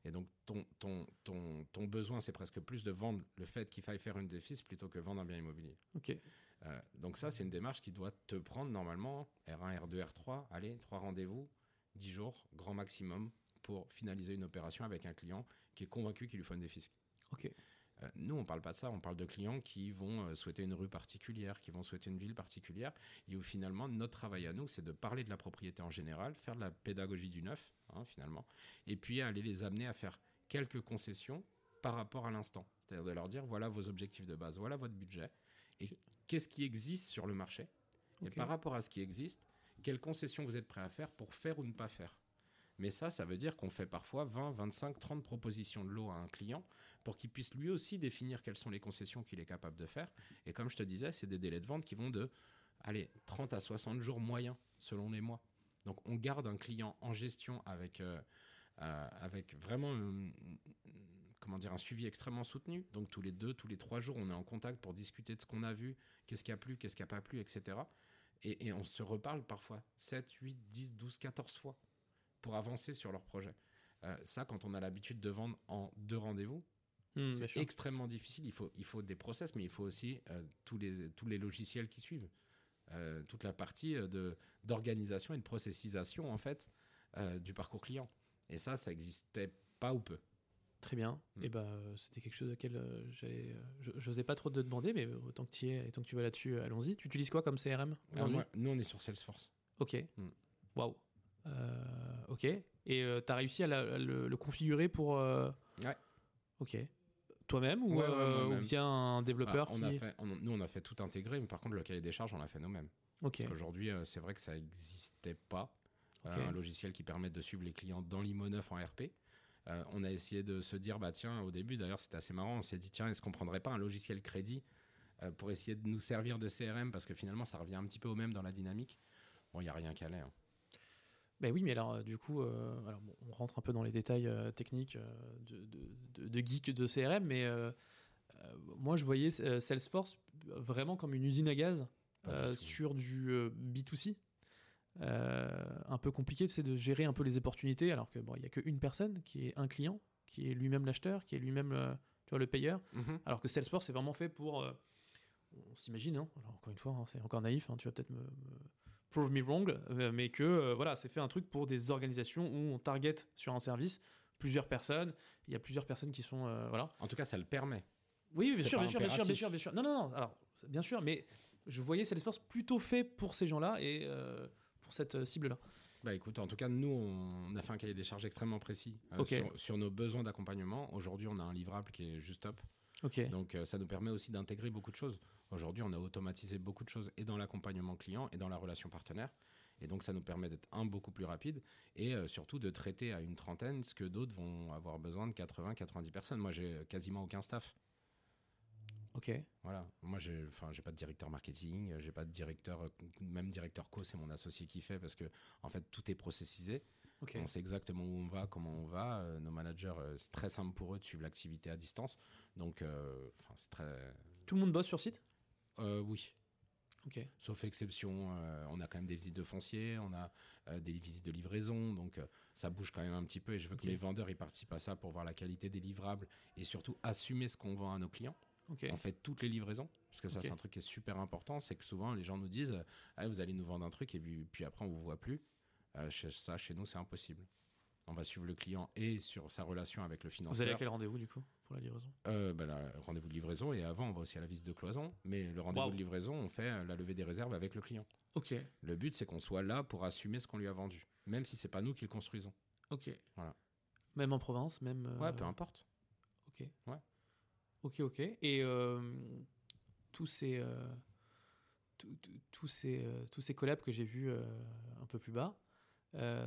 Et donc, ton, ton, ton, ton besoin, c'est presque plus de vendre le fait qu'il faille faire une défis plutôt que vendre un bien immobilier. Ok. Euh, donc ça, c'est une démarche qui doit te prendre normalement R1, R2, R3, allez, trois rendez-vous, 10 jours, grand maximum, pour finaliser une opération avec un client qui est convaincu qu'il lui faut une défis. Ok. Euh, nous, on parle pas de ça, on parle de clients qui vont euh, souhaiter une rue particulière, qui vont souhaiter une ville particulière, et où finalement, notre travail à nous, c'est de parler de la propriété en général, faire de la pédagogie du neuf, hein, finalement, et puis aller les amener à faire quelques concessions par rapport à l'instant. C'est-à-dire de leur dire, voilà vos objectifs de base, voilà votre budget, et qu'est-ce qui existe sur le marché, et par rapport à ce qui existe, quelles concessions vous êtes prêt à faire pour faire ou ne pas faire? Mais ça, ça veut dire qu'on fait parfois 20, 25, 30 propositions de lot à un client pour qu'il puisse lui aussi définir quelles sont les concessions qu'il est capable de faire. Et comme je te disais, c'est des délais de vente qui vont de allez, 30 à 60 jours moyens selon les mois. Donc on garde un client en gestion avec, euh, euh, avec vraiment comment dire, un suivi extrêmement soutenu. Donc tous les deux, tous les trois jours, on est en contact pour discuter de ce qu'on a vu, qu'est-ce qui a plu, qu'est-ce qui n'a pas plu, etc. Et, on se reparle parfois 7, 8, 10, 12, 14 fois pour avancer sur leur projet. Euh, ça, quand on a l'habitude de vendre en deux rendez-vous, hmm, c'est extrêmement difficile. Il faut, il faut des process, mais il faut aussi euh, tous, les, tous les logiciels qui suivent. Euh, toute la partie de, d'organisation et de processisation en fait du parcours client. Et ça, ça n'existait pas ou peu. Très bien. Hmm. Et bah, c'était quelque chose auquel j'allais. je n'osais pas trop te demander, mais autant que tu y es et tant que tu vas là-dessus, allons-y. Tu utilises quoi comme CRM ah, Nous, on est sur Salesforce. Ok. Hmm. Waouh. ok. Et tu as réussi à le, configurer pour. Ouais. Ok. Toi-même ou, ouais, via un développeur on a fait, Nous, on a fait tout intégrer, mais par contre, le cahier des charges, on l'a fait nous-mêmes. Ok. Parce qu'aujourd'hui, c'est vrai que ça n'existait pas. un logiciel qui permet de suivre les clients dans l'IMO9 en RP. Euh, on a essayé de se dire, bah tiens, au début d'ailleurs c'était assez marrant, on s'est dit, tiens, est-ce qu'on prendrait pas un logiciel crédit euh, pour essayer de nous servir de CRM parce que finalement ça revient un petit peu au même dans la dynamique. Bon, il n'y a rien qu'à hein. Ben oui, mais alors euh, du coup, alors, on rentre un peu dans les détails techniques de, de, geek de CRM, mais moi je voyais Salesforce vraiment comme une usine à gaz sur du B2C. Euh, un peu compliqué c'est de gérer un peu les opportunités alors que bon il y a qu'une personne qui est un client qui est lui-même l'acheteur qui est lui-même le, tu vois, le payeur. Mhm. alors que Salesforce c'est vraiment fait pour euh, on s'imagine hein, alors encore une fois hein, c'est encore naïf hein, tu vas peut-être me, prove me wrong euh, mais que voilà c'est fait un truc pour des organisations où on target sur un service plusieurs personnes. Il y a plusieurs personnes qui sont voilà. En tout cas ça le permet. Oui bien sûr bien sûr, bien sûr bien sûr bien sûr. Non non non alors bien sûr mais je voyais Salesforce plutôt fait pour ces gens-là et cette euh, cible-là bah écoute, en tout cas, nous, on a fait un cahier des charges extrêmement précis euh, sur, nos besoins d'accompagnement. Aujourd'hui, on a un livrable qui est juste top. Donc, euh, ça nous permet aussi d'intégrer beaucoup de choses. Aujourd'hui, on a automatisé beaucoup de choses et dans l'accompagnement client et dans la relation partenaire. Et donc, ça nous permet d'être, un, beaucoup plus rapide et surtout de traiter à une trentaine ce que d'autres vont avoir besoin de 80, 90 personnes. Moi, j'ai quasiment aucun staff. Ok. Voilà. Moi, j'ai, enfin, j'ai pas de directeur marketing, j'ai pas de directeur, même directeur co, c'est mon associé qui fait parce que, en fait, tout est processisé. On sait exactement où on va, comment on va. Euh, nos managers, euh, c'est très simple pour eux de suivre l'activité à distance. Donc, euh, c'est très. Tout le monde bosse sur site? Oui. Ok. Sauf exception, on a quand même des visites de foncier, on a des visites de livraison, donc ça bouge quand même un petit peu. Et je veux que les vendeurs ils participent à ça pour voir la qualité des livrables et surtout assumer ce qu'on vend à nos clients. On fait toutes les livraisons, parce que ça c'est un truc qui est super important, c'est que souvent les gens nous disent ah, vous allez nous vendre un truc et puis après on vous voit plus. Euh, ça chez nous c'est impossible. On va suivre le client et sur sa relation avec le financier. Vous allez à quel rendez-vous du coup pour la livraison? Euh, ben, Rendez-vous de livraison et avant on va aussi à la visite de cloison. Mais le rendez-vous de livraison, on fait euh, la levée des réserves avec le client. Ok. Le but c'est qu'on soit là pour assumer ce qu'on lui a vendu, même si c'est pas nous qui le construisons. Ok. Voilà. Même en province, même. Ouais, peu importe. Ok. Ouais. Ok, ok. Et euh, tous ces, euh, euh, tous ces collabs que j'ai vus un peu plus bas,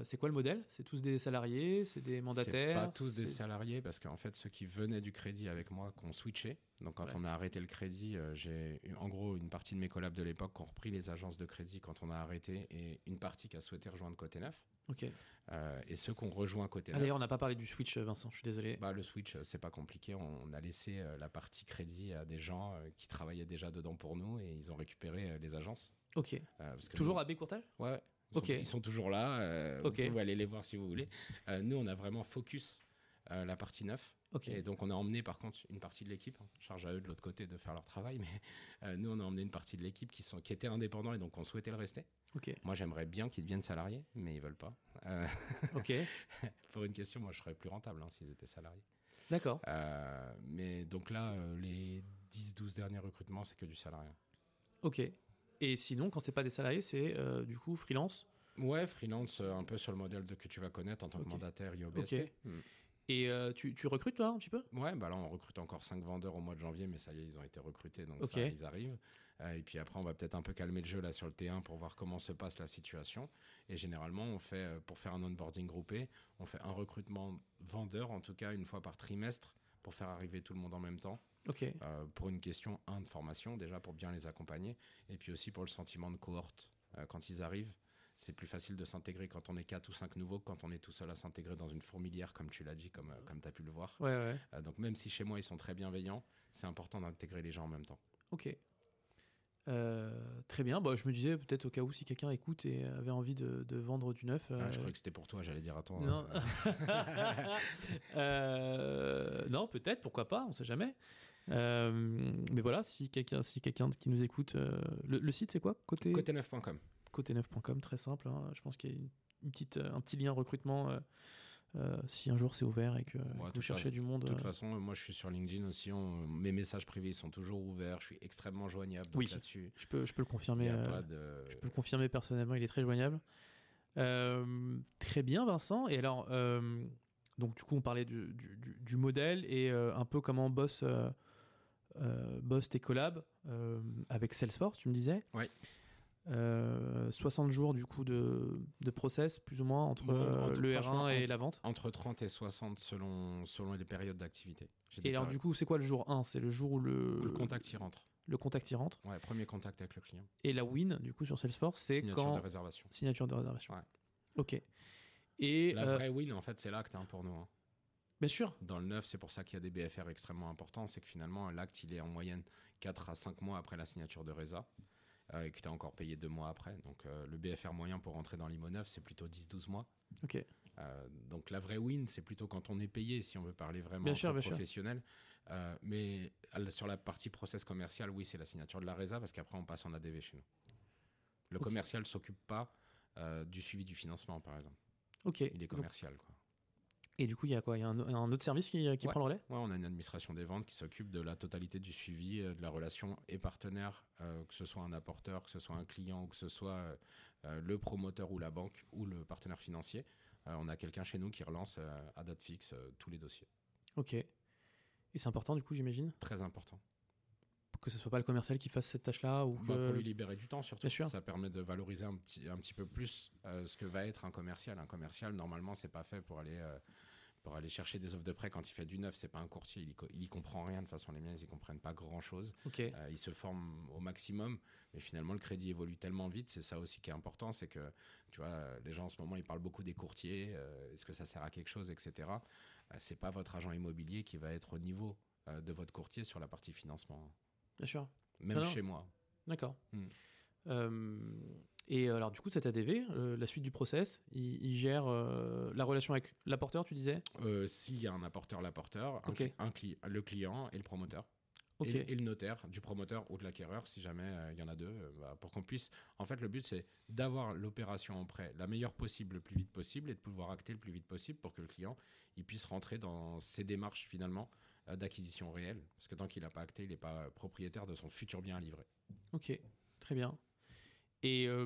c'est quoi le modèle? C'est tous des salariés C'est des mandataires Pas tous des salariés, parce qu'en fait, ceux qui venaient du crédit avec moi, qu'on switché. Donc, quand on a arrêté le crédit, j'ai en gros une partie de mes collabs de l'époque qui ont repris les agences de crédit quand on a arrêté et une partie qui a souhaité rejoindre Côté Neuf. Ok. Euh, et ceux qu'on rejoint côté. Ah, D'ailleurs, on n'a pas parlé du Switch, Vincent. Je suis désolé. Bah, le Switch, euh, c'est pas compliqué. On a laissé euh, la partie crédit à des gens qui travaillaient déjà dedans pour nous et ils ont récupéré les agences. Ok. toujours à B Courtage? Ouais. Ils, sont, ils sont toujours là. Vous pouvez aller les voir si vous voulez. nous, on a vraiment focus la partie neuf. Et donc, on a emmené par contre une partie de l'équipe, hein. charge à eux de l'autre côté de faire leur travail, mais nous, on a emmené une partie de l'équipe qui, sont, qui était indépendant et donc on souhaitait le rester. Moi, j'aimerais bien qu'ils deviennent salariés, mais ils veulent pas. Euh, ok. pour une question, moi, je serais plus rentable hein, s'ils étaient salariés. D'accord. Euh, mais donc là, euh, les 10-12 derniers recrutements, c'est que du salarié. Ok. Et sinon, quand c'est pas des salariés, c'est du coup freelance Ouais, freelance, un peu sur le modèle de, que tu vas connaître en tant que mandataire IOBSP. Hmm. Et tu, tu, recrutes toi un petit peu? Ouais, bah là on recrute encore 5 vendeurs au mois de janvier, mais ça y est, ils ont été recrutés, donc ça, ils arrivent. et puis après, on va peut-être un peu calmer le jeu là sur le T1 pour voir comment se passe la situation. Et généralement, on fait, pour faire un onboarding groupé, on fait un recrutement vendeur, en tout cas une fois par trimestre, pour faire arriver tout le monde en même temps. Euh, pour une question, un, de formation, déjà pour bien les accompagner, et puis aussi pour le sentiment de cohorte. Euh, quand ils arrivent, c'est plus facile de s'intégrer quand on est 4 ou 5 nouveaux que quand on est tout seul à s'intégrer dans une fourmilière, comme tu l'as dit, comme, euh, comme tu as pu le voir. donc même si chez moi ils sont très bienveillants, c'est important d'intégrer les gens en même temps. Ok. très bien. Bah, je me disais peut-être au cas où si quelqu'un écoute et avait envie de, vendre du neuf. Ah, je croyais que c'était pour toi, j'allais dire attends. Non, non peut-être, pourquoi pas, on sait jamais. Euh, mais voilà, si quelqu'un si quelqu'un qui nous écoute, euh, le, site c'est quoi? Côté côté9.com. Côté9.com, très simple. Hein. Je pense qu'il y a une petite, un petit lien recrutement. Euh, si un jour c'est ouvert et que, vous cherchez du monde. De toute façon, moi je suis sur LinkedIn aussi. mes messages privés sont toujours ouverts. Je suis extrêmement joignable oui, là-dessus. Je peux, je peux le confirmer. Je peux le confirmer personnellement. Il est très joignable. très bien, Vincent. Et alors, donc du coup, on parlait du, du, du modèle et un peu comment bosse euh, boss tes collabs euh, avec Salesforce, tu me disais. Oui. 60 jours du coup de, de process plus ou moins entre, le R1 et la vente Entre 30 et 60 selon, selon les périodes d'activité. Et alors du coup c'est quoi le jour 1 C'est le jour où le... le contact y rentre. Le contact y rentre Ouais, premier contact avec le client. Et la win du coup sur Salesforce c'est quand... Signature de réservation. Signature de réservation. Ouais. Ok. Et la vraie win en fait c'est l'acte hein, pour nous. Hein. Bien sûr. Dans le neuf, c'est pour ça qu'il y a des BFR extrêmement importants. C'est que finalement, l'acte, il est en moyenne 4 à 5 mois après la signature de RESA. Euh, et que tu as encore payé 2 mois après. Donc euh, le BFR moyen pour rentrer dans l'IMO 9, c'est plutôt 10-12 mois. Ok. Euh, donc la vraie win, c'est plutôt quand on est payé, si on veut parler vraiment professionnel. mais sur la partie process commercial, oui, c'est la signature de la RESA parce qu'après, on passe en ADV chez nous. Le commercial ne s'occupe pas du suivi du financement, par exemple. Ok. Il est commercial. Quoi. Et du coup, il y a quoi? Il y a un, autre service qui, prend le relais? Oui, on a une administration des ventes qui s'occupe de la totalité du suivi, euh, de la relation et partenaire, euh, que ce soit un apporteur, que ce soit un client ou que ce soit euh, le promoteur ou la banque ou le partenaire financier. on a quelqu'un chez nous qui relance à date fixe tous les dossiers. Ok. Et c'est important, du coup, j'imagine? Très important. Que ce soit pas le commercial qui fasse cette tâche-là ou bah, Pour lui libérer du temps, surtout. Sûr. Ça permet de valoriser un petit, un petit peu plus ce que va être un commercial. Un commercial, normalement, c'est pas fait pour aller pour aller chercher des offres de prêt quand il fait du neuf, c'est pas un courtier, il, il y comprend rien de toute façon les miens, ils y comprennent pas grand chose. Okay. Euh, ils se forment au maximum, mais finalement le crédit évolue tellement vite, c'est ça aussi qui est important, c'est que tu vois, les gens en ce moment ils parlent beaucoup des courtiers, euh, est-ce que ça sert à quelque chose, etc. Euh, c'est pas votre agent immobilier qui va être au niveau de votre courtier sur la partie financement. Bien sûr. Même chez moi. D'accord. Hmm. Et euh, alors, du coup, cet ADV, euh, la suite du process, il, gère euh, la relation avec l'apporteur, tu disais? S'il y a un apporteur, l'apporteur, un, le client et le promoteur. Et, le notaire du promoteur ou de l'acquéreur, si jamais il y en a deux, bah, pour qu'on puisse. En fait, le but, c'est d'avoir l'opération en prêt la meilleure possible, le plus vite possible, et de pouvoir acter le plus vite possible pour que le client il puisse rentrer dans ses démarches finalement d'acquisition réelle. Parce que tant qu'il n'a pas acté, il n'est pas propriétaire de son futur bien à livrer. Ok, très bien. Et euh,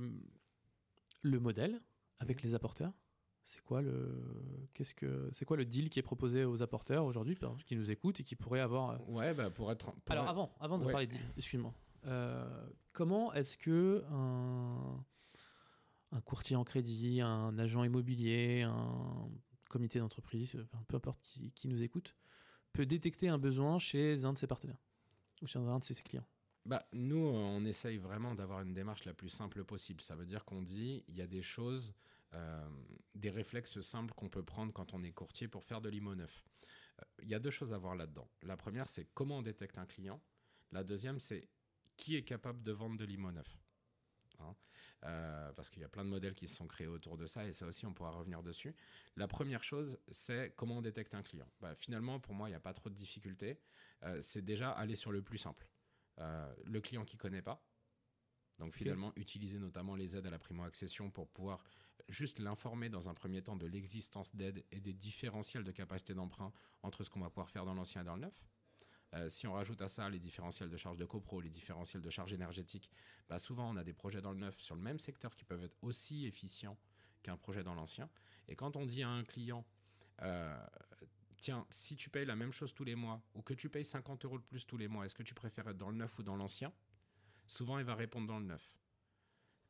le modèle avec les apporteurs, c'est quoi le qu'est-ce que c'est quoi le deal qui est proposé aux apporteurs aujourd'hui qui nous écoutent et qui pourraient avoir euh, ouais bah pour être alors avant avant de parler de deal excuse-moi euh, comment est-ce que un, un courtier en crédit un agent immobilier un comité d'entreprise peu importe qui, qui, nous écoute peut détecter un besoin chez un de ses partenaires ou chez un de ses clients bah, nous, on essaye vraiment d'avoir une démarche la plus simple possible. Ça veut dire qu'on dit, il y a des choses, euh, des réflexes simples qu'on peut prendre quand on est courtier pour faire de l'IMO neuf. Euh, il y a deux choses à voir là-dedans. La première, c'est comment on détecte un client. La deuxième, c'est qui est capable de vendre de l'IMO neuf. Hein. Euh, parce qu'il y a plein de modèles qui se sont créés autour de ça, et ça aussi, on pourra revenir dessus. La première chose, c'est comment on détecte un client. Bah, finalement, pour moi, il n'y a pas trop de difficultés. c'est déjà aller sur le plus simple. Euh, le client qui connaît pas. Donc finalement, utiliser notamment les aides à la primo-accession pour pouvoir juste l'informer dans un premier temps de l'existence d'aides et des différentiels de capacité d'emprunt entre ce qu'on va pouvoir faire dans l'ancien et dans le neuf. Euh, si on rajoute à ça les différentiels de charges de copro, les différentiels de charges énergétiques, bah souvent on a des projets dans le neuf sur le même secteur qui peuvent être aussi efficients qu'un projet dans l'ancien. Et quand on dit à un client, euh, tiens, si tu payes la même chose tous les mois ou que tu payes 50 euros de plus tous les mois, est-ce que tu préfères être dans le neuf ou dans l'ancien? Souvent, il va répondre dans le neuf.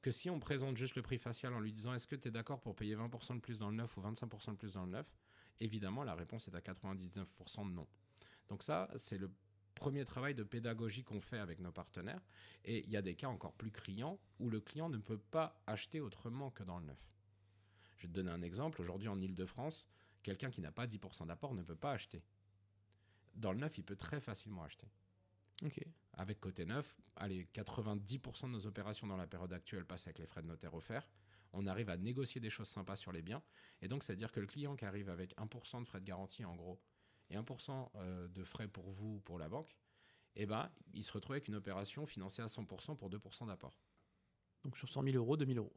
Que si on présente juste le prix facial en lui disant est-ce que tu es d'accord pour payer 20% de plus dans le neuf ou 25% de plus dans le neuf? Évidemment, la réponse est à 99% de non. Donc ça, c'est le premier travail de pédagogie qu'on fait avec nos partenaires. Et il y a des cas encore plus criants où le client ne peut pas acheter autrement que dans le neuf. Je vais te donner un exemple. Aujourd'hui, en Ile-de-France, quelqu'un qui n'a pas 10% d'apport ne peut pas acheter. Dans le neuf, il peut très facilement acheter. Ok. Avec côté neuf, allez, 90% de nos opérations dans la période actuelle passent avec les frais de notaire offerts. On arrive à négocier des choses sympas sur les biens. Et donc, c'est-à-dire que le client qui arrive avec 1% de frais de garantie, en gros, et 1% euh, de frais pour vous, pour la banque, eh ben, il se retrouve avec une opération financée à 100% pour 2% d'apport. Donc sur 100 000 euros, 2 000 euros.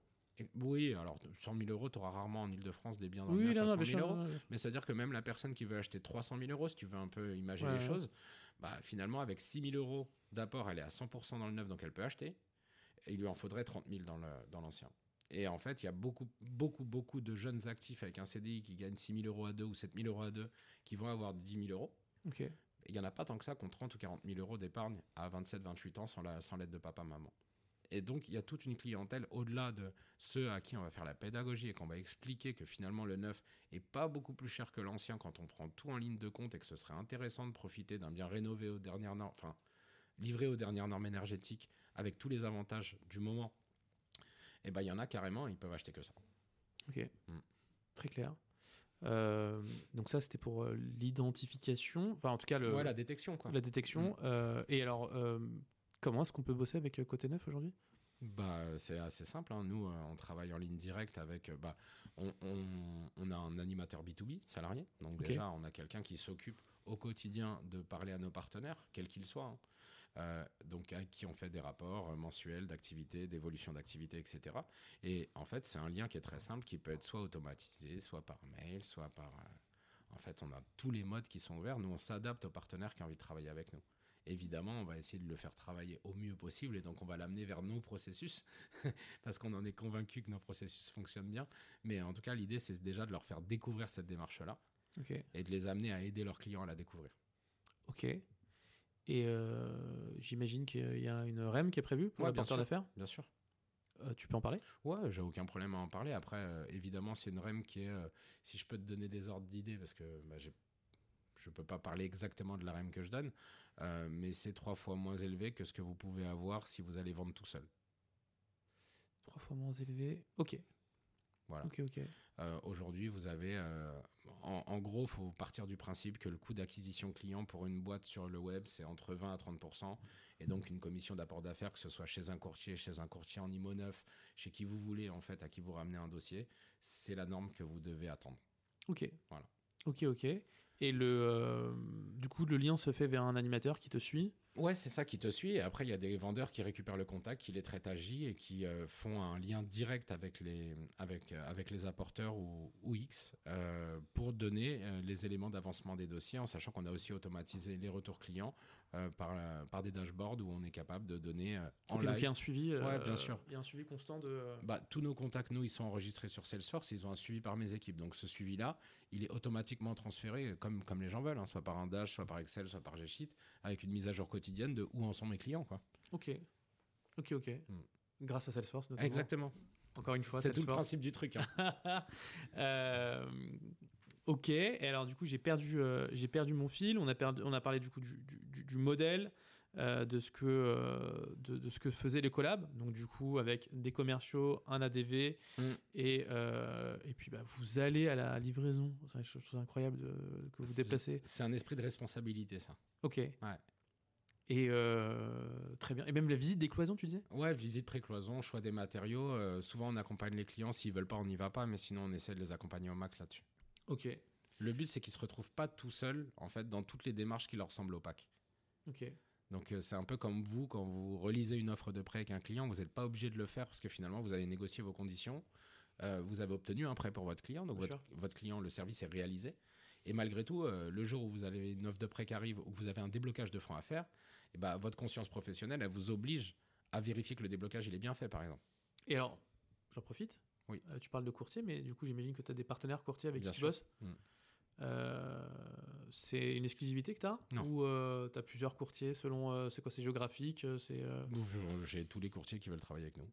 oui, alors 100 000 euros, tu auras rarement en Ile-de-France des biens dans le neuf à 100 000 euros. Mais c'est-à-dire que même la personne qui veut acheter 300 000 euros, si tu veux un peu imaginer les choses, bah, finalement, avec 6 000 euros d'apport, elle est à 100% dans le neuf, donc elle peut acheter. Et il lui en faudrait 30 000 dans l'ancien. Et en fait, il y a beaucoup, beaucoup, beaucoup de jeunes actifs avec un CDI qui gagnent 6 000 euros à deux ou 7 000 euros à deux qui vont avoir 10 000 euros. Il n'y en a pas tant que ça qui ont 30 ou 40 000 euros d'épargne à 27-28 ans sans, sans l'aide de papa-maman. Et donc, il y a toute une clientèle au-delà de ceux à qui on va faire la pédagogie et qu'on va expliquer que finalement le neuf est pas beaucoup plus cher que l'ancien quand on prend tout en ligne de compte et que ce serait intéressant de profiter d'un bien rénové aux dernières normes, enfin, livré aux dernières normes énergétiques avec tous les avantages du moment. Et eh ben, il y en a carrément, ils peuvent acheter que ça. Ok. Mm. Très clair. Euh, donc ça, c'était pour euh, l'identification, enfin en tout cas le, la détection. Quoi. La détection. Mm. Euh, et alors, comment est-ce qu'on peut bosser avec Côté Neuf aujourd'hui? Bah, c'est assez simple. Hein. Nous, on travaille en ligne directe avec. Bah, on, on, a un animateur B2B salarié. Donc, déjà, on a quelqu'un qui s'occupe au quotidien de parler à nos partenaires, quels qu'ils soient. Hein. Euh, donc à qui on fait des rapports euh, mensuels d'activité, d'évolution d'activité, etc. Et en fait, c'est un lien qui est très simple, qui peut être soit automatisé, soit par mail, soit par... Euh, en fait, on a tous les modes qui sont ouverts. Nous, on s'adapte aux partenaires qui ont envie de travailler avec nous. Évidemment, on va essayer de le faire travailler au mieux possible et donc on va l'amener vers nos processus parce qu'on en est convaincu que nos processus fonctionnent bien. Mais en tout cas, l'idée, c'est déjà de leur faire découvrir cette démarche-là et de les amener à aider leurs clients à la découvrir. Ok. Et euh, j'imagine qu'il y a une REM qui est prévue pour ouais, l'ouverture d'affaires? Bien sûr. Euh, tu peux en parler? Ouais, j'ai aucun problème à en parler. Après, euh, évidemment, c'est une REM qui est, si je peux te donner des ordres d'idées, parce que bah, je ne peux pas parler exactement de la REM que je donne, mais c'est trois fois moins élevé que ce que vous pouvez avoir si vous allez vendre tout seul. Trois fois moins élevé, ok. Voilà. Ok. Aujourd'hui, vous avez en, gros, il faut partir du principe que le coût d'acquisition client pour une boîte sur le web, c'est entre 20 à 30% Et donc, une commission d'apport d'affaires, que ce soit chez un courtier, chez un courtier en IMO neuf, chez qui vous voulez, en fait, à qui vous ramenez un dossier, c'est la norme que vous devez attendre. Ok. Voilà. Ok, ok. Et le, euh, du coup, le lien se fait vers un animateur qui te suit Ouais, c'est ça qui te suit. Et après, il y a des vendeurs qui récupèrent le contact, qui les traitent à J et qui euh, font un lien direct avec les, avec, euh, avec les apporteurs ou, ou X euh, pour donner les éléments d'avancement des dossiers, en sachant qu'on a aussi automatisé les retours clients par, par des dashboards où on est capable de donner en live. Donc il y a un suivi, ouais, bien sûr. Il y a un suivi constant de. Bah, tous nos contacts, nous, ils sont enregistrés sur Salesforce, ils ont un suivi par mes équipes. Donc ce suivi-là, il est automatiquement transféré comme, comme les gens veulent, hein, soit par un dash, soit par Excel, soit par G-Sheet, avec une mise à jour quotidienne de où en sont mes clients. Quoi. Ok. Ok, ok. Hmm. Grâce à Salesforce, notamment. Exactement. Encore une fois, c'est tout le principe du truc. Hein. Euh, ok. Et alors, du coup, j'ai perdu, euh, j'ai perdu mon fil. On a, perdu, on a parlé du coup du, du, modèle. Euh, de, ce que, de, de, ce que faisaient les collabs. Donc, du coup, avec des commerciaux, un ADV, hmm. et, et puis bah, vous allez à la livraison. C'est une chose incroyable de, que vous déplacez. C'est un esprit de responsabilité, ça. Ok. Ouais. Et euh, très bien. Et même la visite des cloisons, tu disais? Ouais, visite pré-cloison, choix des matériaux. Euh, souvent, on accompagne les clients. S'ils veulent pas, on n'y va pas. Mais sinon, on essaie de les accompagner au max là-dessus. Ok. Le but, c'est qu'ils se retrouvent pas tout seuls, en fait, dans toutes les démarches qui leur semblent opaques. Ok. Donc, euh, c'est un peu comme vous, quand vous relisez une offre de prêt avec un client, vous n'êtes pas obligé de le faire parce que finalement, vous avez négocié vos conditions. vous avez obtenu un prêt pour votre client. Donc, votre, votre, client, le service est réalisé. Et malgré tout, le jour où vous avez une offre de prêt qui arrive ou que vous avez un déblocage de fonds à faire, et bah, votre conscience professionnelle, elle vous oblige à vérifier que le déblocage il est bien fait, par exemple. Et alors, j'en profite. Oui. Euh, tu parles de courtier, mais du coup, j'imagine que tu as des partenaires courtiers avec qui tu bosses. Mm. c'est une exclusivité que tu as Ou tu as plusieurs courtiers selon. c'est quoi C'est géographique c'est, J'ai tous les courtiers qui veulent travailler avec nous.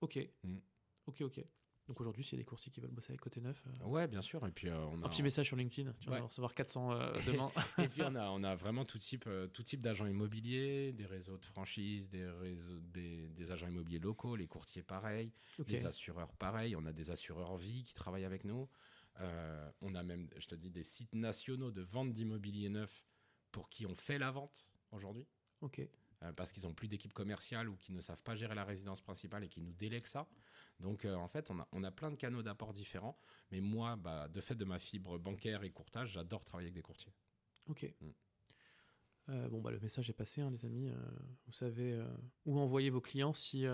Ok. Mm. Ok, ok. Donc aujourd'hui, s'il y a des courtiers qui veulent bosser avec Côté Neuf. Euh, ouais, bien sûr. Et puis, euh, on a, un petit message sur LinkedIn. Tu vas recevoir 400 euh, demain. et puis, on a, on a vraiment tout type, tout type d'agents immobiliers, des réseaux de franchise, des, réseaux, des, des agents immobiliers locaux, les courtiers pareil, les assureurs pareil. On a des assureurs vie qui travaillent avec nous. on a même, je te dis, des sites nationaux de vente d'immobilier neuf pour qui on fait la vente aujourd'hui. Ok. parce qu'ils n'ont plus d'équipe commerciale ou qui ne savent pas gérer la résidence principale et qui nous délèguent ça. Donc euh, en fait, on a, on a plein de canaux d'apport différents. Mais moi, bah, de fait de ma fibre bancaire et courtage, j'adore travailler avec des courtiers. Ok. Mm. Euh, bon, bah, le message est passé, hein, les amis. Euh, vous savez où envoyer vos clients si,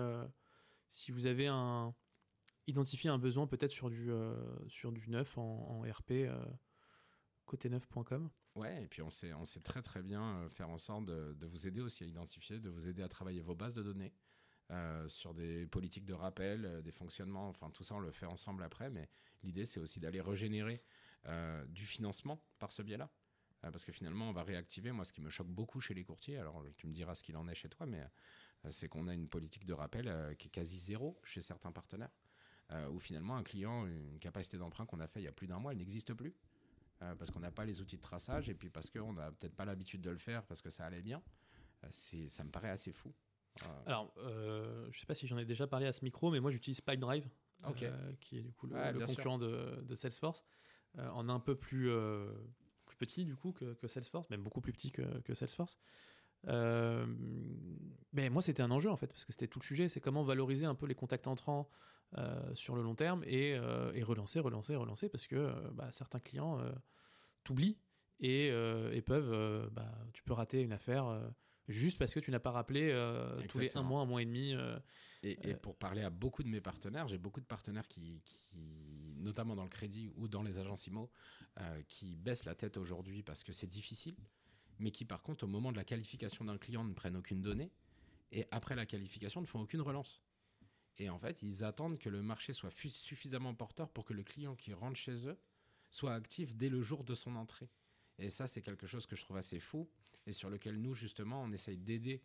si vous avez un, identifié un besoin peut-être sur, du sur du neuf en, RP, côté neuf.com. Ouais, et puis on sait, on sait très très bien faire en sorte de, de, vous aider aussi à identifier, de vous aider à travailler vos bases de données, euh, sur des politiques de rappel, euh, des fonctionnements, enfin tout ça on le fait ensemble après, mais l'idée c'est aussi d'aller régénérer euh, du financement par ce biais-là. parce que finalement on va réactiver, moi ce qui me choque beaucoup chez les courtiers, alors tu me diras ce qu'il en est chez toi, mais c'est qu'on a une politique de rappel qui est quasi zéro chez certains partenaires, où finalement un client, une capacité d'emprunt qu'on a fait il y a plus d'un mois, elle n'existe plus. parce qu'on n'a pas les outils de traçage et puis parce qu'on n'a peut-être pas l'habitude de le faire parce que ça allait bien, ça me paraît assez fou. Alors, euh, je sais pas si j'en ai déjà parlé à ce micro, mais moi j'utilise Pipedrive, euh, qui est du coup le, concurrent de, Salesforce, euh, en un peu plus, euh, plus petit du coup que, Salesforce, même beaucoup plus petit que, Salesforce. mais moi c'était un enjeu en fait, parce que c'était tout le sujet, c'est comment valoriser un peu les contacts entrants sur le long terme et, relancer, relancer, relancer, parce que bah, certains clients t'oublient et, et, peuvent, bah, tu peux rater une affaire juste parce que tu n'as pas rappelé euh, tous les un mois, un mois et demi. Euh, et, euh, pour parler à beaucoup de mes partenaires, j'ai beaucoup de partenaires qui, notamment dans le crédit ou dans les agences IMO, qui baissent la tête aujourd'hui parce que c'est difficile, mais qui par contre, au moment de la qualification d'un client, ne prennent aucune donnée, et après la qualification, ne font aucune relance. Et en fait, ils attendent que le marché soit suffisamment porteur pour que le client qui rentre chez eux soit actif dès le jour de son entrée. Et ça, c'est quelque chose que je trouve assez fou et sur lequel nous, justement, on essaye d'aider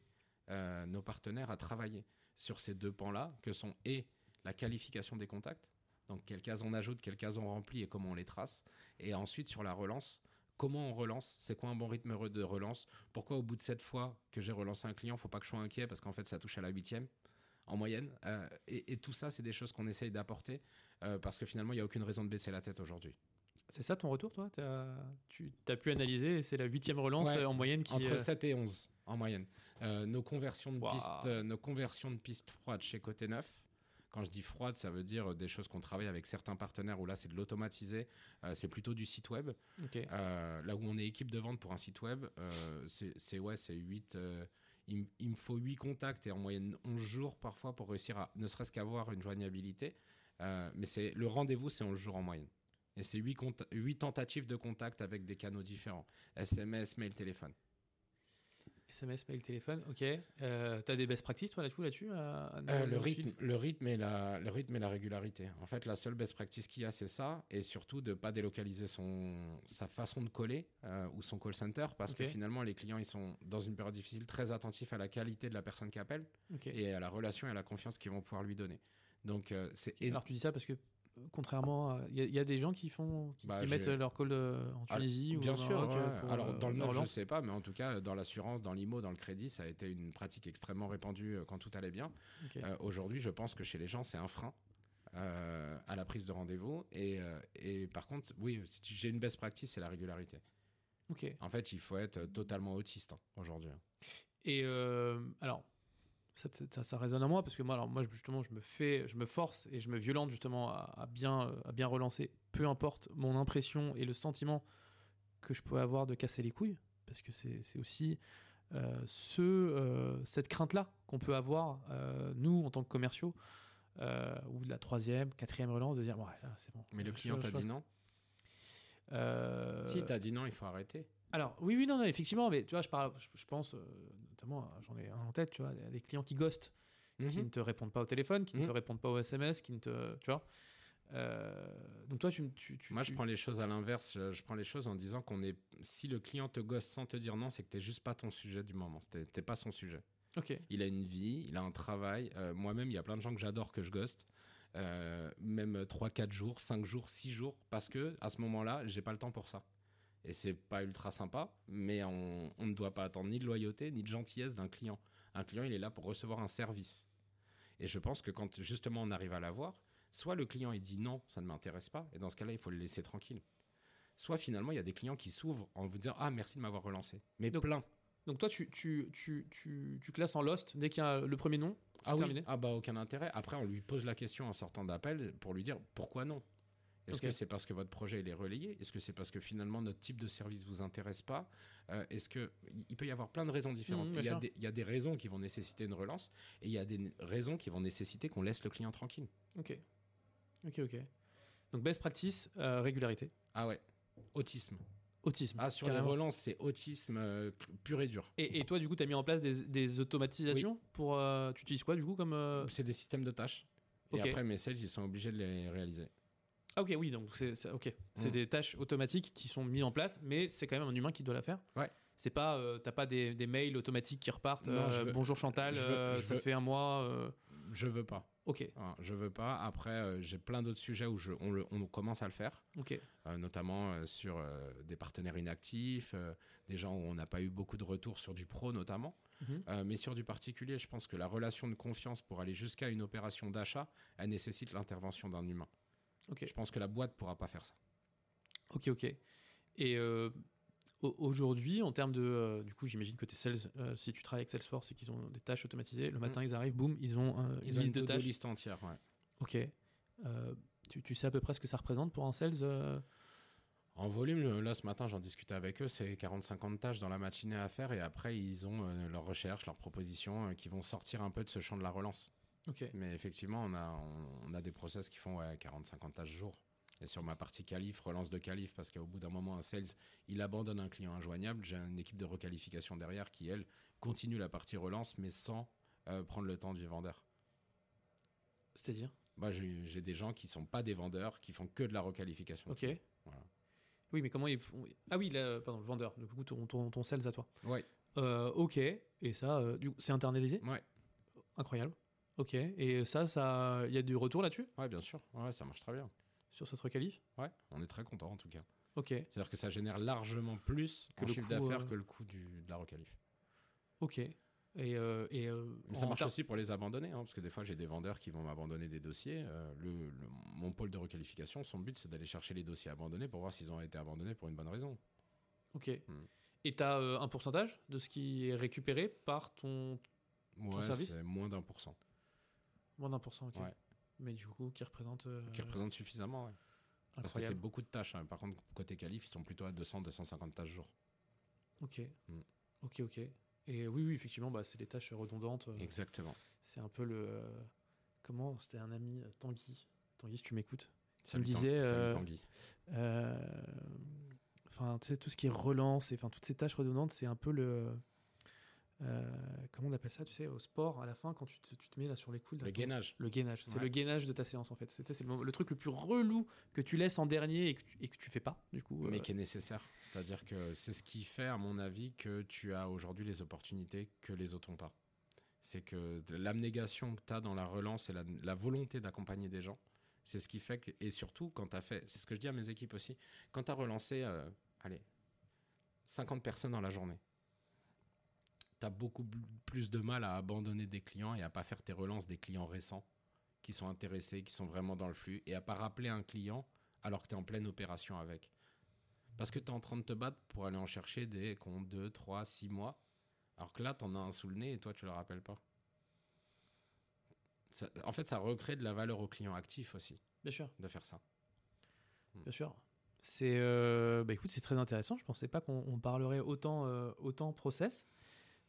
euh, nos partenaires à travailler sur ces deux pans-là, que sont et la qualification des contacts, donc quelles cases on ajoute, quelles cases on remplit et comment on les trace, et ensuite sur la relance, comment on relance, c'est quoi un bon rythme de relance, pourquoi au bout de sept fois que j'ai relancé un client, faut pas que je sois inquiet parce qu'en fait ça touche à la huitième en moyenne, euh, et, tout ça c'est des choses qu'on essaye d'apporter euh, parce que finalement il n'y a aucune raison de baisser la tête aujourd'hui. C'est ça ton retour, toi? As, Tu as pu analyser, c'est la huitième relance en moyenne qui Entre 7 et 11 en moyenne. Euh, nos, conversions de pistes, euh, nos conversions de pistes froides chez Côté Neuf, quand je dis froide, ça veut dire des choses qu'on travaille avec certains partenaires où là c'est de l'automatisé, euh, c'est plutôt du site web. là où on est équipe de vente pour un site web, c'est ouais, c'est 8 il, il, me faut 8 contacts et en moyenne 11 jours parfois pour réussir à ne serait-ce qu'avoir une joignabilité. mais c'est le rendez-vous, c'est 11 jours en moyenne. Et c'est 8, tentatives de contact avec des canaux différents. SMS, mail, téléphone. SMS, mail, téléphone, ok. Euh, tu as des best practices toi là-dessus là euh, le, rythme, le, rythme et la, le rythme et la régularité. En fait, la seule best practice qu'il y a, c'est ça. Et surtout de ne pas délocaliser son, sa façon de coller euh, ou son call center parce que finalement, les clients, ils sont dans une période difficile très attentifs à la qualité de la personne qui appelle et à la relation et à la confiance qu'ils vont pouvoir lui donner. Donc, c'est. Alors, tu dis ça parce que contrairement il y, a des gens qui font qui, bah, mettent leur call euh, en Tunisie bien sûr alors dans le nord je sais pas mais en tout cas dans l'assurance dans l'IMO dans le crédit ça a été une pratique extrêmement répandue euh, quand tout allait bien. Euh, aujourd'hui je pense que chez les gens c'est un frein à la prise de rendez-vous. Et, et, par contre oui si j'ai une best practice c'est la régularité. Ok. En fait il faut être totalement autiste hein, aujourd'hui et alors ça, ça, résonne à moi parce que moi, alors moi justement, je me fais, je me force et je me violente justement à, bien, à bien relancer, peu importe mon impression et le sentiment que je peux avoir de casser les couilles, parce que c'est aussi euh, ce, euh, cette crainte-là qu'on peut avoir, euh, nous, en tant que commerciaux, ou de la troisième, quatrième relance, de dire, bon, c'est bon. Mais le client t'a dit non? Si, t'as dit non, il faut arrêter. Alors, oui, oui, non, non, effectivement, mais tu vois, je, parle, je, pense, euh, notamment, j'en ai un en tête, tu vois, des clients qui ghostent, qui mhm. ne te répondent pas au téléphone, qui ne te mhm. répondent pas au SMS, qui ne te. Tu vois donc toi, tu, tu, Moi, je prends les choses à l'inverse. Je, prends les choses en disant qu'on est. Si le client te gosse sans te dire non, c'est que t'es juste pas ton sujet du moment. T'es pas son sujet. Ok. Il a une vie, il a un travail. Moi-même, il y a plein de gens que j'adore que je ghost. même 3-4 jours, 5 jours, 6 jours, parce que à ce moment-là, j'ai pas le temps pour ça. Et c'est pas ultra sympa, mais on, ne doit pas attendre ni de loyauté ni de gentillesse d'un client. Un client, il est là pour recevoir un service. Et je pense que quand justement on arrive à l'avoir, soit le client il dit non, ça ne m'intéresse pas, et dans ce cas-là, il faut le laisser tranquille. Soit finalement, il y a des clients qui s'ouvrent en vous disant ah merci de m'avoir relancé, mais donc, plein. Donc toi, tu, tu, tu, tu, classes en lost dès qu'il y a le premier nom. Ah oui. Ah bah aucun intérêt. Après, on lui pose la question en sortant d'appel pour lui dire pourquoi non. Est-ce que c'est parce que votre projet il est relayé? Est-ce que c'est parce que finalement notre type de service vous intéresse pas? Euh, Est-ce que il peut y avoir plein de raisons différentes. Mmh, il, y a des, il, y a des, raisons qui vont nécessiter une relance et il y a des raisons qui vont nécessiter qu'on laisse le client tranquille. Ok, ok, ok. Donc best practice, euh, régularité. Ah ouais, autisme. Autisme. Ah, sur les relances, c'est autisme euh, pur et dur. Et, toi, du coup, tu as mis en place des, automatisations pour. tu utilises quoi, du coup, comme. C'est des systèmes de tâches. Et après, mes sales, ils sont obligés de les réaliser. Ah ok, oui, donc c'est ok. C'est mm. des tâches automatiques qui sont mises en place, mais c'est quand même un humain qui doit la faire. Ouais. C'est pas, euh, t'as pas des, des, mails automatiques qui repartent. Euh, bonjour Chantal, euh, ça fait un mois. Je veux pas. Ok. je veux pas. Après, j'ai plein d'autres sujets où je, on, on, commence à le faire. Ok. notamment sur des partenaires inactifs, des gens où on n'a pas eu beaucoup de retours sur du pro notamment. Mhm. mais sur du particulier, je pense que la relation de confiance pour aller jusqu'à une opération d'achat, elle nécessite l'intervention d'un humain. Je pense que la boîte pourra pas faire ça. Ok, ok. Et euh, aujourd'hui, en termes de. Euh, du coup, j'imagine que tes sales, euh, si tu travailles avec Salesforce et qu'ils ont des tâches automatisées, le matin, mm. ils arrivent, boum, ils ont ils une, liste de tâches. liste entière, ouais. Ok. Tu, tu, sais à peu près ce que ça représente pour un sales en volume, là ce matin j'en discutais avec eux, c'est 40-50 tâches dans la matinée à faire et après ils ont leurs recherches, leurs propositions qui vont sortir un peu de ce champ de la relance. Mais effectivement, on a, on, a des process qui font 40-50 tâches jour. Et sur ma partie qualif, relance de qualif, parce qu'au bout d'un moment, un sales, il abandonne un client injoignable. J'ai une équipe de requalification derrière qui, elle, continue la partie relance, mais sans euh, prendre le temps du vendeur. C'est-à-dire? Bah, J'ai des gens qui sont pas des vendeurs, qui font que de la requalification. Ok. Oui, mais comment ils font? Ah oui, pardon, le vendeur, du coup, ton, ton, ton sales à toi. Ouais. Euh, ok. Et ça, euh, c'est internalisé? Ouais. Incroyable. Ok, et ça, ça, il y a du retour là-dessus? Ouais, bien sûr. Ouais, ça marche très bien. Sur cette requalif Ouais, on est très content en tout cas. Ok. C'est-à-dire que ça génère largement plus que le chiffre d'affaires euh, que le coût du, de la requalif. Ok. Et, euh, et euh, ça marche aussi pour les abandonner, hein, parce que des fois j'ai des vendeurs qui vont m'abandonner des dossiers. le, mon pôle de requalification, son but c'est d'aller chercher les dossiers abandonnés pour voir s'ils ont été abandonnés pour une bonne raison. Ok. Hmm. Et tu as un pourcentage de ce qui est récupéré par ton, ton ouais, c'est moins d'un pour cent. Moins d'un pour cent, ok. Mais du coup, qui représente. Euh, qui représente suffisamment, ouais. Parce que c'est beaucoup de tâches. Hein. Par contre, côté qualif, ils sont plutôt à 200-250 tâches jour. Ok. Mm. Ok, ok. Et oui, oui, effectivement, bah, c'est les tâches redondantes. Euh, Exactement. C'est un peu le. comment C'était un ami, euh, Tanguy. Tanguy, si tu m'écoutes. Ça me disait. Tanguy. Enfin, tu sais, tout ce qui est relance, enfin, toutes ces tâches redondantes, c'est un peu le euh, comment on appelle ça, tu sais, au sport, à la fin, quand tu te, tu te mets là sur les coudes. Le gainage. Le gainage. C'est le gainage de ta séance, en fait. C'est le, le, truc le plus relou que tu laisses en dernier et que tu, et que tu fais pas, du coup. Mais euh. qui est nécessaire. C'est-à-dire que c'est ce qui fait, à mon avis, que tu as aujourd'hui les opportunités que les autres n'ont pas. C'est que l'abnégation que tu as dans la relance et la, volonté d'accompagner des gens, c'est ce qui fait que. Et surtout, quand tu as fait. C'est ce que je dis à mes équipes aussi. Quand tu as relancé, euh, allez, 50 personnes dans la journée tu as beaucoup plus de mal à abandonner des clients et à pas faire tes relances des clients récents qui sont intéressés, qui sont vraiment dans le flux, et à pas rappeler un client alors que tu es en pleine opération avec. Parce que tu es en train de te battre pour aller en chercher des comptes 2, 3, 6 mois, alors que là, tu en as un sous le nez et toi, tu le rappelles pas. en fait, ça recrée de la valeur au client actif aussi. Bien sûr. De faire ça. Hmm. Bien sûr. C'est euh, bah écoute, c'est très intéressant. Je pensais pas qu'on parlerait autant, euh, autant process.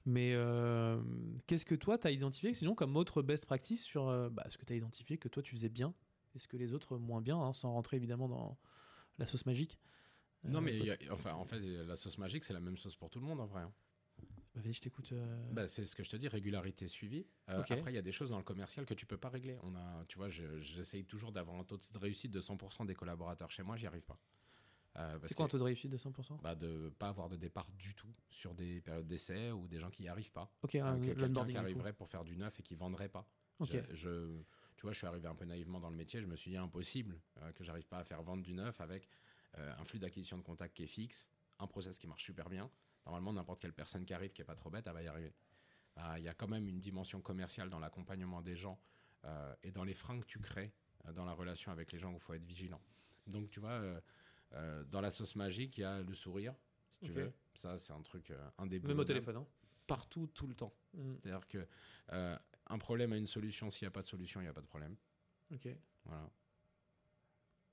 Mais euh, qu'est-ce que toi, tu as identifié sinon comme autre best practice sur euh, bah, ce que tu as identifié que toi tu faisais bien et ce que les autres moins bien, hein, sans rentrer évidemment dans la sauce magique? Non, mais enfin, en fait, la sauce magique, c'est la même sauce pour tout le monde en vrai. Hein. Vas-y, je t'écoute. Bah, c'est ce que je te dis, régularité suivie. Après, il y a des choses dans le commercial que tu peux pas régler. On a, tu vois, j'essaye toujours d'avoir un taux de réussite de 100% des collaborateurs. Chez moi, j'y arrive pas. C'est quoi un taux de réussite de 100% bah, De pas avoir de départ du tout sur des périodes d'essai ou des gens qui n'y arrivent pas. Ok, un quelqu'un qui arriverait pour faire du neuf et qui vendrait pas. Je, tu vois, je suis arrivé un peu naïvement dans le métier. Je me suis dit impossible euh, que j'arrive pas à faire vendre du neuf avec euh, un flux d'acquisition de contact qui est fixe, un process qui marche super bien. Normalement, n'importe quelle personne qui arrive, qui est pas trop bête, elle va y arriver. Bah, il y a quand même une dimension commerciale dans l'accompagnement des gens euh, et dans les freins que tu crées dans la relation avec les gens où il faut être vigilant. Donc, tu vois, dans la sauce magique, il y a le sourire, si tu veux. Ça, c'est un truc indébile. Même au téléphone, hein Partout, tout le temps. Mm. C'est-à-dire que un problème a une solution. S'il n'y a pas de solution, il n'y a pas de problème. Ok. Voilà.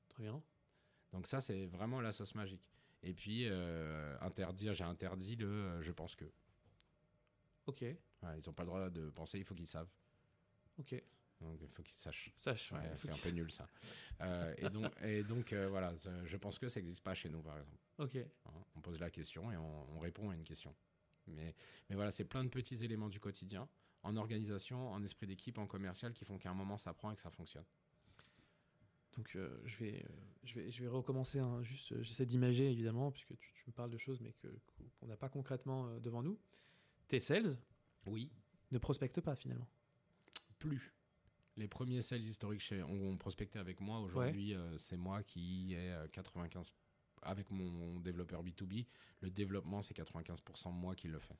Très bien. Donc ça, c'est vraiment la sauce magique. Et puis, euh, interdire, j'ai interdit le euh, je pense que. Ok. ils n'ont pas le droit de penser, il faut qu'ils savent. Ok. Donc il faut qu'ils sachent. Sache, c'est un peu nul ça. Euh, et donc, et donc voilà, je pense que ça n'existe pas chez nous par exemple. Ok. Hein, on pose la question et on, on répond à une question. Mais, mais voilà, c'est plein de petits éléments du quotidien en organisation, en esprit d'équipe, en commercial, qui font qu'à un moment ça prend et que ça fonctionne. Donc euh, je, vais, euh, je, vais, je vais recommencer, hein, juste euh, j'essaie d'imager évidemment, puisque tu, me parles de choses mais qu'on n'a pas concrètement devant nous. Tes sales Oui. Ne prospectent pas finalement Plus. Les premiers sales historiques chez, ont, prospecté avec moi. Aujourd'hui, c'est moi qui ai 95 avec mon développeur B2B. Le développement, c'est 95% moi qui le fais.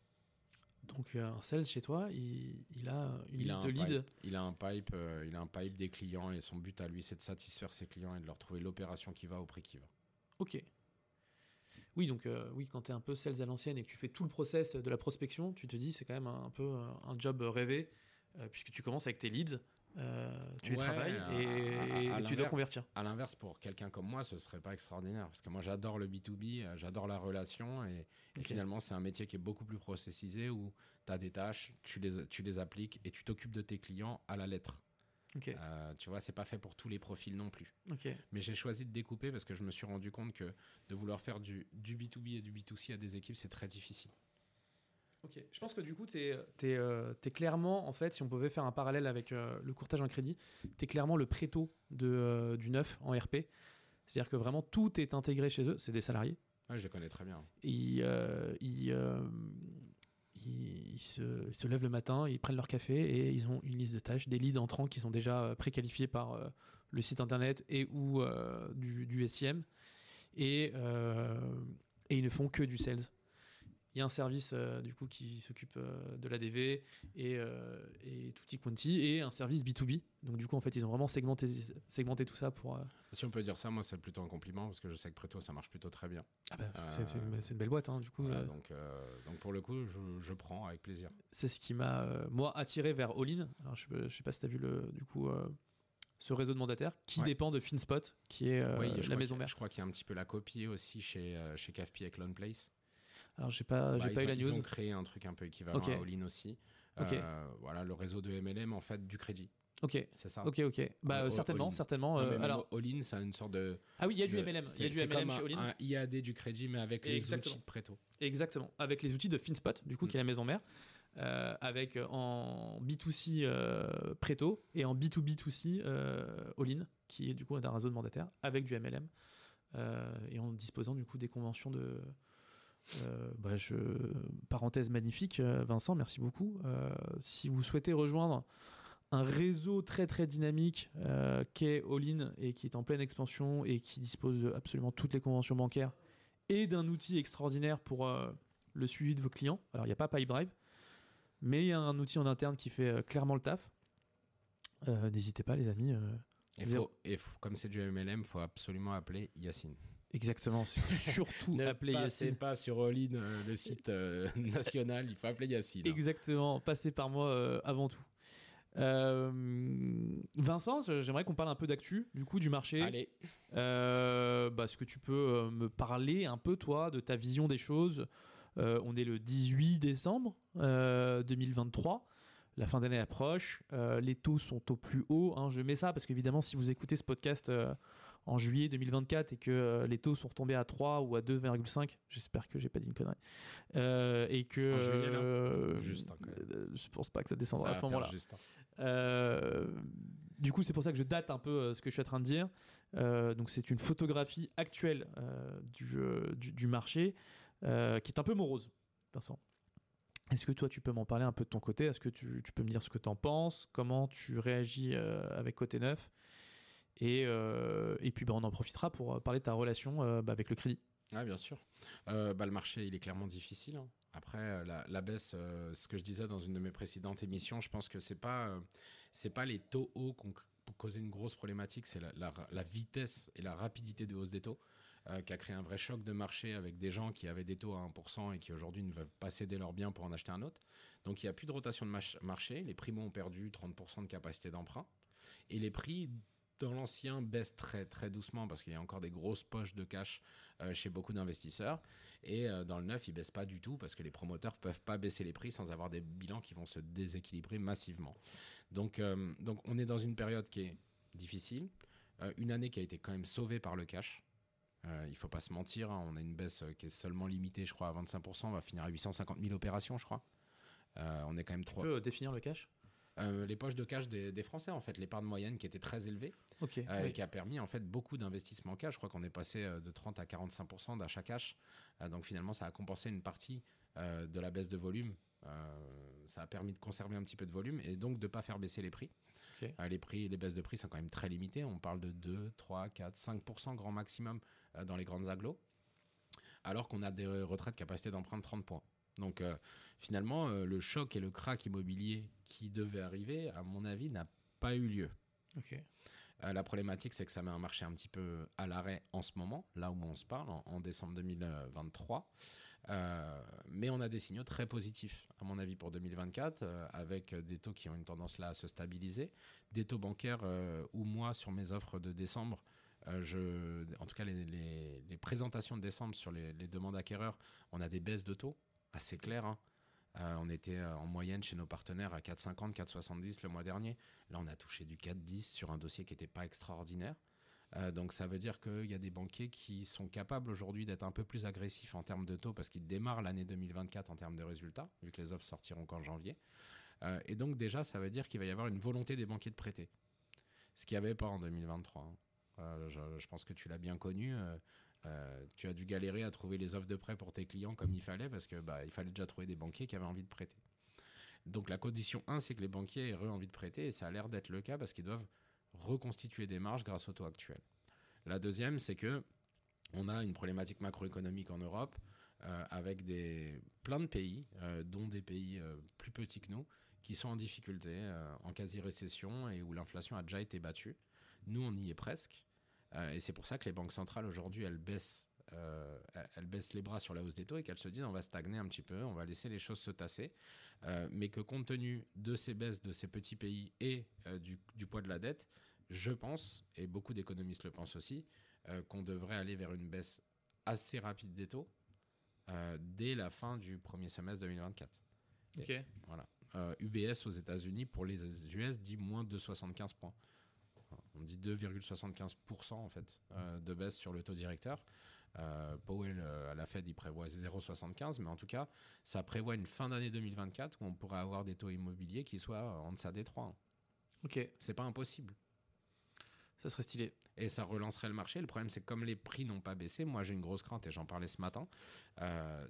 Donc euh, un sales chez toi, il, a une liste de leads. il a un pipe, euh, il a un pipe des clients et son but à lui, c'est de satisfaire ses clients et de leur trouver l'opération qui va au prix qui va. Ok. Oui, donc euh, oui, quand tu es un peu sales à l'ancienne et que tu fais tout le process de la prospection, tu te dis c'est quand même un, peu un job rêvé puisque tu commences avec tes leads. Tu les travailles et, tu dois convertir. À l'inverse, pour quelqu'un comme moi, ce serait pas extraordinaire parce que moi j'adore le B2B, j'adore la relation et, et finalement, c'est un métier qui est beaucoup plus processisé où tu as des tâches, tu les, tu les appliques et tu t'occupes de tes clients à la lettre. Euh, tu vois, c'est pas fait pour tous les profils non plus. Mais j'ai choisi de découper parce que je me suis rendu compte que de vouloir faire du, du B2B et du B2C à des équipes, c'est très difficile. Ok, je pense que du coup, tu es, euh, clairement, en fait, si on pouvait faire un parallèle avec euh, le courtage en crédit, tu es clairement le préto de, du neuf en RP. C'est-à-dire que vraiment tout est intégré chez eux, c'est des salariés. Ah, je les connais très bien. Ils, euh, euh, ils, se, se, lèvent le matin, ils prennent leur café et ils ont une liste de tâches, des leads entrants qui sont déjà euh, préqualifiés par le site internet et ou du, du, SIM. Et, et ils ne font que du sales. Il y a un service euh, du coup qui s'occupe euh, de l'ADV et, euh, et tutti quanti et un service B2B. Donc du coup en fait ils ont vraiment segmenté, segmenté tout ça pour. Si on peut dire ça, moi c'est plutôt un compliment parce que je sais que Preto ça marche plutôt très bien. Ah bah, c'est une, belle boîte hein, du coup. donc, donc pour le coup je, je prends avec plaisir. C'est ce qui m'a moi attiré vers All-in. Je, ne sais pas si tu as vu le du coup ce réseau de mandataires qui dépend de FinSpot, qui est la maison mère. Je crois qu'il y a un petit peu la copie aussi chez, chez CAFPI avec Lone Place. Alors, j'ai pas, j'ai bah, pas eu la news. Ils ont créé un truc un peu équivalent à All-in aussi. Euh, voilà, le réseau de MLM, en fait, du crédit. Ok, c'est ça. Ok, ok. Bah, euh, certainement, certainement. Euh, alors, All-in, c'est une sorte de. Ah oui, il y a du MLM. Il y a du MLM chez All-in. Un IAD du crédit, mais avec les outils de Preto. Exactement, avec les outils de FinSpot, du coup, qui est la mm. maison mère. avec en B2C Preto et en B2B2C All-in, qui est du coup un réseau de mandataires, avec du MLM. et en disposant du coup des conventions de, euh, bah, je... Parenthèse magnifique, euh, Vincent, merci beaucoup. Euh, si vous souhaitez rejoindre un réseau très très dynamique qu'est All-in et qui est en pleine expansion et qui dispose de absolument toutes les conventions bancaires et d'un outil extraordinaire pour le suivi de vos clients. Alors il n'y a pas Pipedrive, mais il y a un outil en interne qui fait clairement le taf. N'hésitez pas les amis. et, faut, et comme c'est du MLM, il faut absolument appeler Yacine. Exactement, surtout ne passez pas sur All-in, euh, le site euh, national, il faut appeler Yacine. Hein. Exactement, passez par moi euh, avant tout. Vincent, j'aimerais qu'on parle un peu d'actu, du coup, du marché. Allez. Bah, est-ce que tu peux me parler un peu, toi, de ta vision des choses? On est le 18 décembre 2023. La fin d'année approche. les taux sont au plus haut. Hein. Je mets ça parce qu'évidemment, si vous écoutez ce podcast en juillet 2024 et que les taux sont retombés à 3 ou à 2,5, j'espère que j'ai pas dit une connerie, et que juste, hein, je pense pas que ça descendra à ce moment-là. Hein. du coup, c'est pour ça que je date un peu ce que je suis en train de dire. donc, c'est une photographie actuelle du, du, du, marché qui est un peu morose, Vincent. Est-ce que toi, tu peux m'en parler un peu de ton côté? Est-ce que tu, peux me dire ce que tu en penses? Comment tu réagis euh, avec Côté Neuf? Et, euh, et puis, bah, on en profitera pour euh, parler de ta relation bah, avec le crédit. Ah, bien sûr. bah, le marché, il est clairement difficile. Hein. Après, la, baisse, ce que je disais dans une de mes précédentes émissions, je pense que c'est pas, c'est pas les taux hauts qui ont causé une grosse problématique, c'est la, vitesse et la rapidité de hausse des taux. Euh, qui a créé un vrai choc de marché avec des gens qui avaient des taux à 1% et qui aujourd'hui ne veulent pas céder leurs biens pour en acheter un autre. Donc il n'y a plus de rotation de marché, les primos ont perdu 30% de capacité d'emprunt et les prix dans l'ancien baissent très très doucement parce qu'il y a encore des grosses poches de cash euh, chez beaucoup d'investisseurs et euh, dans le neuf ils baissent pas du tout parce que les promoteurs peuvent pas baisser les prix sans avoir des bilans qui vont se déséquilibrer massivement. Donc donc on est dans une période qui est difficile, une année qui a été quand même sauvée par le cash. Euh, il faut pas se mentir, hein, on a une baisse euh, qui est seulement limitée, je crois, à 25%. On va finir à 850 000 opérations, je crois. Euh, on est quand même trop. Tu peux définir le cash? Les poches de cash des, Français, en fait, l'épargne moyenne qui était très élevée et qui a permis en fait beaucoup d'investissements cash. Je crois qu'on est passé de 30 à 45 d'achat cash. donc finalement, ça a compensé une partie de la baisse de volume. ça a permis de conserver un petit peu de volume et donc de ne pas faire baisser les prix. les prix, les baisses de prix sont quand même très limitées. On parle de 2, 3, 4, 5 grand maximum euh, dans les grandes agglos, alors qu'on a des retraites capacité d'emprunt de 30 points. Donc euh, finalement, euh, le choc et le crack immobilier qui devait arriver, à mon avis, n'a pas eu lieu. La problématique, c'est que ça met un marché un petit peu à l'arrêt en ce moment, là où on se parle, en, décembre 2023. mais on a des signaux très positifs, à mon avis, pour 2024, avec des taux qui ont une tendance là à se stabiliser. Des taux bancaires où moi, sur mes offres de décembre, euh, je, en tout cas, les, présentations de décembre sur les, demandes acquéreurs, on a des baisses de taux assez claires. Hein. Euh, on était euh, en moyenne chez nos partenaires à 4,50, 4,70 le mois dernier. Là, on a touché du 4,10 sur un dossier qui n'était pas extraordinaire. donc ça veut dire qu'il y a des banquiers qui sont capables aujourd'hui d'être un peu plus agressifs en termes de taux parce qu'ils démarrent l'année 2024 en termes de résultats, vu que les offres sortiront qu'en janvier. et donc déjà, ça veut dire qu'il va y avoir une volonté des banquiers de prêter. Ce qu'il n'y avait pas en 2023 je, pense que tu l'as bien connu. Euh, euh, tu as dû galérer à trouver les offres de prêt pour tes clients comme il fallait parce que bah, il fallait déjà trouver des banquiers qui avaient envie de prêter. Donc la condition 1, c'est que les banquiers aient envie de prêter et ça a l'air d'être le cas parce qu'ils doivent reconstituer des marges grâce au taux actuel. La deuxième, c'est que on a une problématique macroéconomique en Europe euh, avec des, plein de pays, dont des pays plus petits que nous, qui sont en difficulté, en quasi-récession et où l'inflation a déjà été battue. Nous, on y est presque. Euh, et c'est pour ça que les banques centrales aujourd'hui, elles baissent, euh, elles baissent les bras sur la hausse des taux et qu'elles se disent on va stagner un petit peu, on va laisser les choses se tasser. Euh, mais que compte tenu de ces baisses de ces petits pays et du, du, poids de la dette, je pense, et beaucoup d'économistes le pensent aussi, qu'on devrait aller vers une baisse assez rapide des taux dès la fin du premier semestre 2024. Ok. voilà. UBS aux États-Unis pour les US dit moins de 75 points on dit 2,75% en fait euh, de baisse sur le taux directeur. Euh, Powell euh, à la Fed il prévoit 0,75, mais en tout cas ça prévoit une fin d'année 2024 où on pourrait avoir des taux immobiliers qui soient en deçà des 3. Ok. C'est pas impossible. Ça serait stylé. Et ça relancerait le marché. Le problème, c'est que comme les prix n'ont pas baissé, moi j'ai une grosse crainte et j'en parlais ce matin,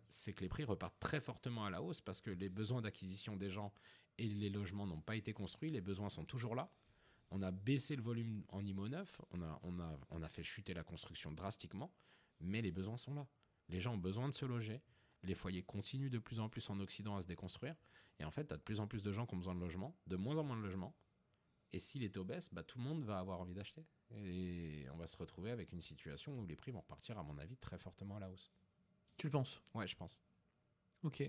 c'est que les prix repartent très fortement à la hausse parce que les besoins d'acquisition des gens et les logements n'ont pas été construits, les besoins sont toujours là. On a baissé le volume en IMO neuf, on a, on, a, on a fait chuter la construction drastiquement, mais les besoins sont là. Les gens ont besoin de se loger, les foyers continuent de plus en plus en Occident à se déconstruire, et en fait, tu as de plus en plus de gens qui ont besoin de logement, de moins en moins de logements, et si les taux baissent, bah, tout le monde va avoir envie d'acheter. Et on va se retrouver avec une situation où les prix vont repartir, à mon avis, très fortement à la hausse. Tu le penses? Ouais, je pense. Ok.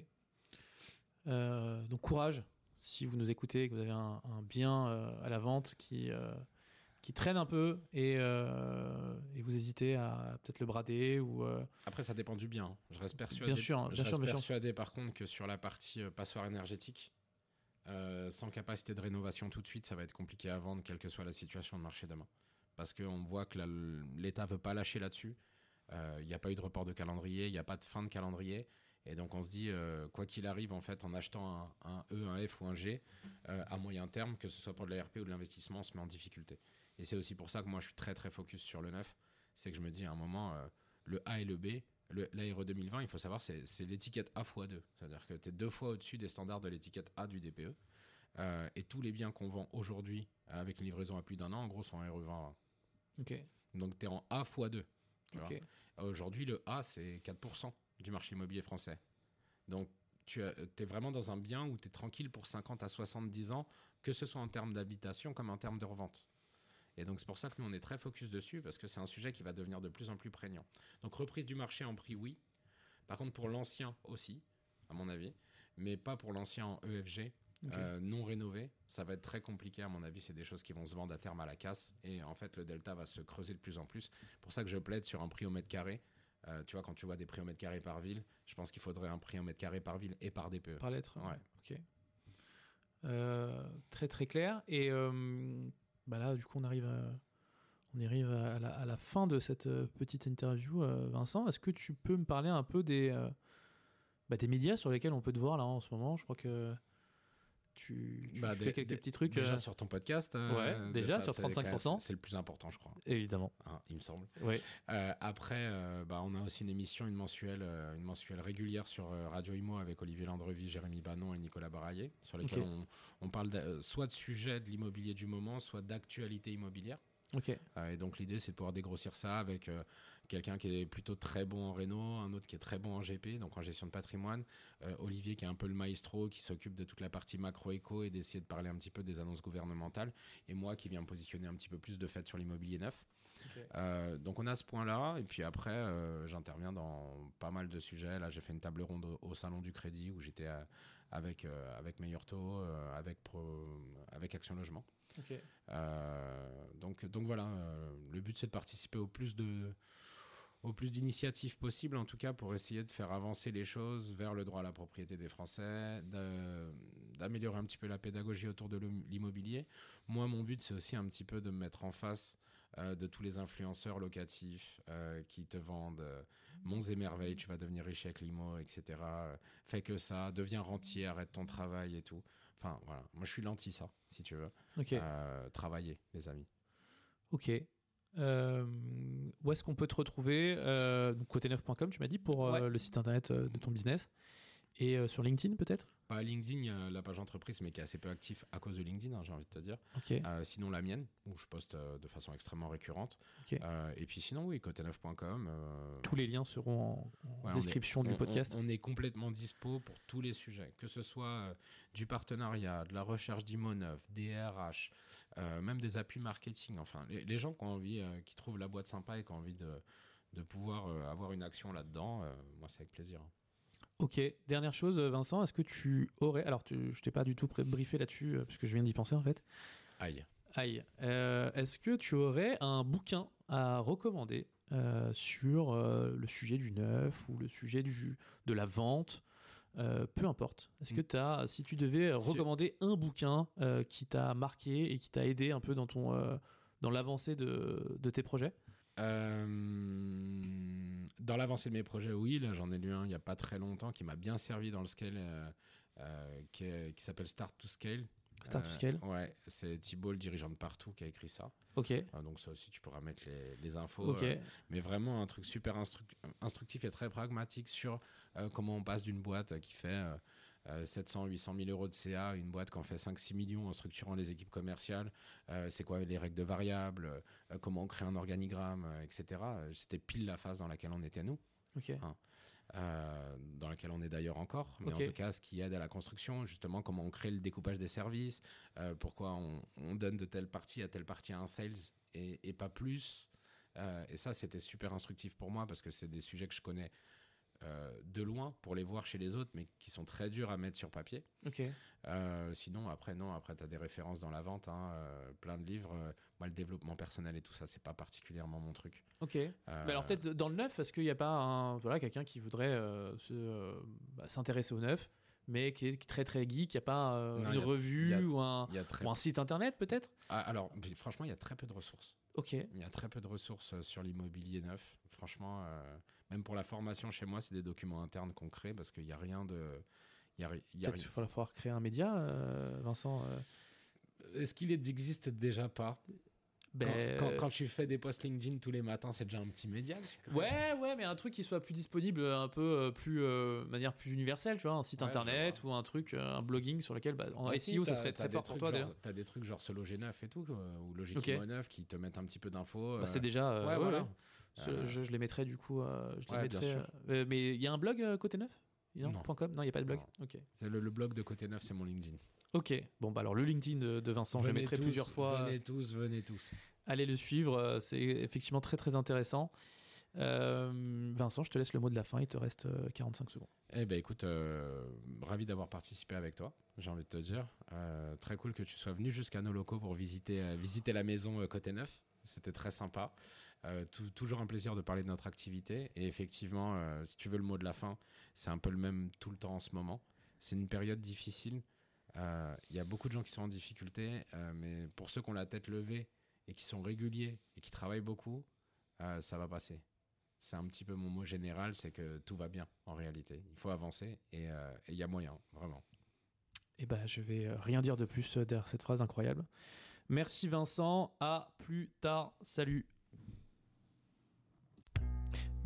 Euh, donc courage si vous nous écoutez, que vous avez un, bien euh, à la vente qui, euh, qui traîne un peu et, euh, et vous hésitez à peut-être le brader ou. Après, ça dépend du bien. Je reste persuadé. Bien sûr, je reste persuadé par contre que sur la partie passoire énergétique, sans capacité de rénovation tout de suite, ça va être compliqué à vendre, quelle que soit la situation de marché demain. parce qu'on voit que l'État veut pas lâcher là-dessus. Il n'y a pas eu de report de calendrier, il n'y a pas de fin de calendrier. Et donc on se dit, quoi qu'il arrive, en fait, en achetant un, E, un F ou un G, à moyen terme, que ce soit pour de l'ARP ou de l'investissement, on se met en difficulté. Et c'est aussi pour ça que moi je suis très très focus sur le neuf. C'est que je me dis à un moment, le A et le B, l'ARE 2020, il faut savoir, c'est l'étiquette A x 2. C'est-à-dire que tu es deux fois au-dessus des standards de l'étiquette A du DPE. Euh, et tous les biens qu'on vend aujourd'hui avec une livraison à plus d'un an, en gros, sont RE 20. Donc tu es en A x 2. Aujourd'hui, le A, c'est 4% du marché immobilier français. Donc tu es vraiment dans un bien où tu es tranquille pour 50 à 70 ans, que ce soit en termes d'habitation comme en termes de revente. Et donc c'est pour ça que nous on est très focus dessus parce que c'est un sujet qui va devenir de plus en plus prégnant. Donc reprise du marché en prix, oui. Par contre pour l'ancien aussi, à mon avis, mais pas pour l'ancien en EFG. Euh, non rénové, ça va être très compliqué à mon avis. C'est des choses qui vont se vendre à terme à la casse et en fait le delta va se creuser de plus en plus. Pour ça que je plaide sur un prix au mètre carré. Euh, tu vois, quand tu vois des prix au mètre carré par ville, je pense qu'il faudrait un prix au mètre carré par ville et par DPE. Par lettre. Ouais. Ok. Euh, très très clair. Et bah là, du coup, on arrive à, on arrive à la, fin de cette euh, petite interview. Euh, Vincent, est-ce que tu peux me parler un peu des, euh, bah, des médias sur lesquels on peut te voir là en ce moment? Je crois que tu, bah, fais quelques petits trucs. Déjà sur ton podcast. ouais, déjà sur 35%. C'est le plus important, je crois. Évidemment. Hein, il me semble. Ouais. après, bah, on a aussi une émission, une mensuelle, une mensuelle régulière sur Radio Imo avec Olivier Landrevi, Jérémy Banon et Nicolas Baraillé, sur lesquels on, on, parle soit de sujets de l'immobilier du moment, soit d'actualité immobilière. Ok. et donc l'idée c'est de pouvoir dégrossir ça avec quelqu'un qui est plutôt très bon en réno, un autre qui est très bon en GP, donc en gestion de patrimoine, euh, Olivier qui est un peu le maestro, qui s'occupe de toute la partie macro-éco et d'essayer de parler un petit peu des annonces gouvernementales, et moi qui viens me positionner un petit peu plus de fait sur l'immobilier neuf. Euh, donc on a ce point-là, et puis après euh, j'interviens dans pas mal de sujets. Là j'ai fait une table ronde au, salon du crédit où j'étais avec avec Meilleur avec avec Action Logement. donc donc voilà, le but c'est de participer au plus de au plus d'initiatives possibles, en tout cas pour essayer de faire avancer les choses vers le droit à la propriété des Français, d'améliorer un petit peu la pédagogie autour de l'immobilier. Moi, mon but, c'est aussi un petit peu de me mettre en face euh, de tous les influenceurs locatifs euh, qui te vendent euh, monts et merveilles, tu vas devenir riche avec l'IMO, etc. fais que ça, deviens rentier, arrête ton travail et tout. Enfin, voilà. Moi, je suis l'anti ça, si tu veux. Ok. travailler, les amis. Ok. Euh, où est-ce qu'on peut te retrouver euh, Côté9.com, tu m'as dit, pour euh, le site internet de ton business. Et sur LinkedIn, peut-être? Pas LinkedIn, la page entreprise, mais qui est assez peu actif à cause de LinkedIn, hein, j'ai envie de te dire. sinon, la mienne, où je poste de façon extrêmement récurrente. et puis sinon, oui, côté9.com. Tous les liens seront en, description du podcast. On, est complètement dispo pour tous les sujets, que ce soit du partenariat, de la recherche d'IMO9, DRH, euh, même des appuis marketing. Enfin, les, gens qui ont envie, euh, qui trouvent la boîte sympa et qui ont envie de, de pouvoir euh, avoir une action là-dedans, moi, c'est avec plaisir. Ok, dernière chose, Vincent, est-ce que tu aurais. Alors, tu, je t'ai pas du tout briefé là-dessus, puisque je viens d'y penser en fait. Aïe. Aïe. est-ce que tu aurais un bouquin à recommander sur le sujet du neuf ou le sujet du, de la vente euh, peu importe. Est-ce que mm. tu as, si tu devais recommander un bouquin euh, qui t'a marqué et qui t'a aidé un peu dans ton euh, dans l'avancée de, de, tes projets? Dans l'avancée de mes projets, oui. Là, j'en ai lu un il n'y a pas très longtemps qui m'a bien servi dans le scale, qui, qui s'appelle Start to Scale. Start to Scale Ouais, c'est Thibault, le dirigeant de partout, qui a écrit ça. Ok. donc ça aussi, tu pourras mettre les, les infos. mais vraiment un truc super instructif et très pragmatique sur euh, comment on passe d'une boîte qui fait 700, 800 000 euros de CA, une boîte qui en fait 5-6 millions en structurant les équipes commerciales, euh, c'est quoi les règles de variables, euh, comment on crée un organigramme, etc. C'était pile la phase dans laquelle on était nous. Hein. dans laquelle on est d'ailleurs encore, mais en tout cas ce qui aide à la construction, justement comment on crée le découpage des services, pourquoi on, donne de telle partie à telle partie à un sales et, et pas plus. et ça c'était super instructif pour moi parce que c'est des sujets que je connais euh, de loin pour les voir chez les autres, mais qui sont très durs à mettre sur papier. Euh, sinon, après, non, après, tu as des références dans la vente, hein, euh, plein de livres. moi, le développement personnel et tout ça, c'est pas particulièrement mon truc. Ok. Mais alors, peut-être dans le neuf, est-ce qu'il n'y a pas un, voilà, quelqu'un qui voudrait bah, s'intéresser au neuf mais qui est très très geek. Il n'y a pas une revue ou, un, un, site internet peut-être? Ah, Alors, franchement, il y a très peu de ressources. Ok. Il y a très peu de ressources sur l'immobilier neuf. Franchement, même pour la formation chez moi, c'est des documents internes qu'on crée parce qu'il n'y a rien de. Il y a, va falloir créer un média, Vincent. Est-ce qu'il existe déjà pas? Ben, quand, quand, tu fais des posts LinkedIn tous les matins, c'est déjà un petit média. Ouais, ouais, mais un truc qui soit plus disponible, un peu euh, plus, euh, manière plus universelle, tu vois, un site internet ou un truc, euh, un blogging sur lequel, bah, en SEO, ça serait très fort pour toi d'ailleurs. T'as des trucs genre Solo G9 et tout, ou Logic okay. 9 qui te mettent un petit peu d'infos. Bah, c'est déjà. ouais, voilà. Je, les mettrais du coup. je les mettrais, mais il y a un blog côté 9 non. non, il n'y a pas de blog. Ok. Le, le blog de côté 9, c'est mon LinkedIn. Ok, bon, bah alors le LinkedIn de, Vincent, je le mettrai plusieurs fois. Venez tous, venez tous. Allez le suivre, euh, c'est effectivement très très intéressant. Euh, Vincent, je te laisse le mot de la fin, il te reste 45 euh, secondes. Eh ben écoute, ravi d'avoir participé avec toi, j'ai envie de te dire. très cool que tu sois venu jusqu'à nos locaux pour visiter, visiter la maison Côté Neuf. C'était très sympa. Toujours un plaisir de parler de notre activité. Et effectivement, si tu veux le mot de la fin, c'est un peu le même tout le temps en ce moment. C'est une période difficile. Il y a beaucoup de gens qui sont en difficulté, mais pour ceux qui ont la tête levée et qui sont réguliers et qui travaillent beaucoup, euh, ça va passer. C'est un petit peu mon mot général, c'est que tout va bien en réalité. Il faut avancer et euh, il y a moyen, vraiment. Eh ben, je vais euh, rien dire de plus derrière cette phrase incroyable. Merci Vincent, à plus tard, salut.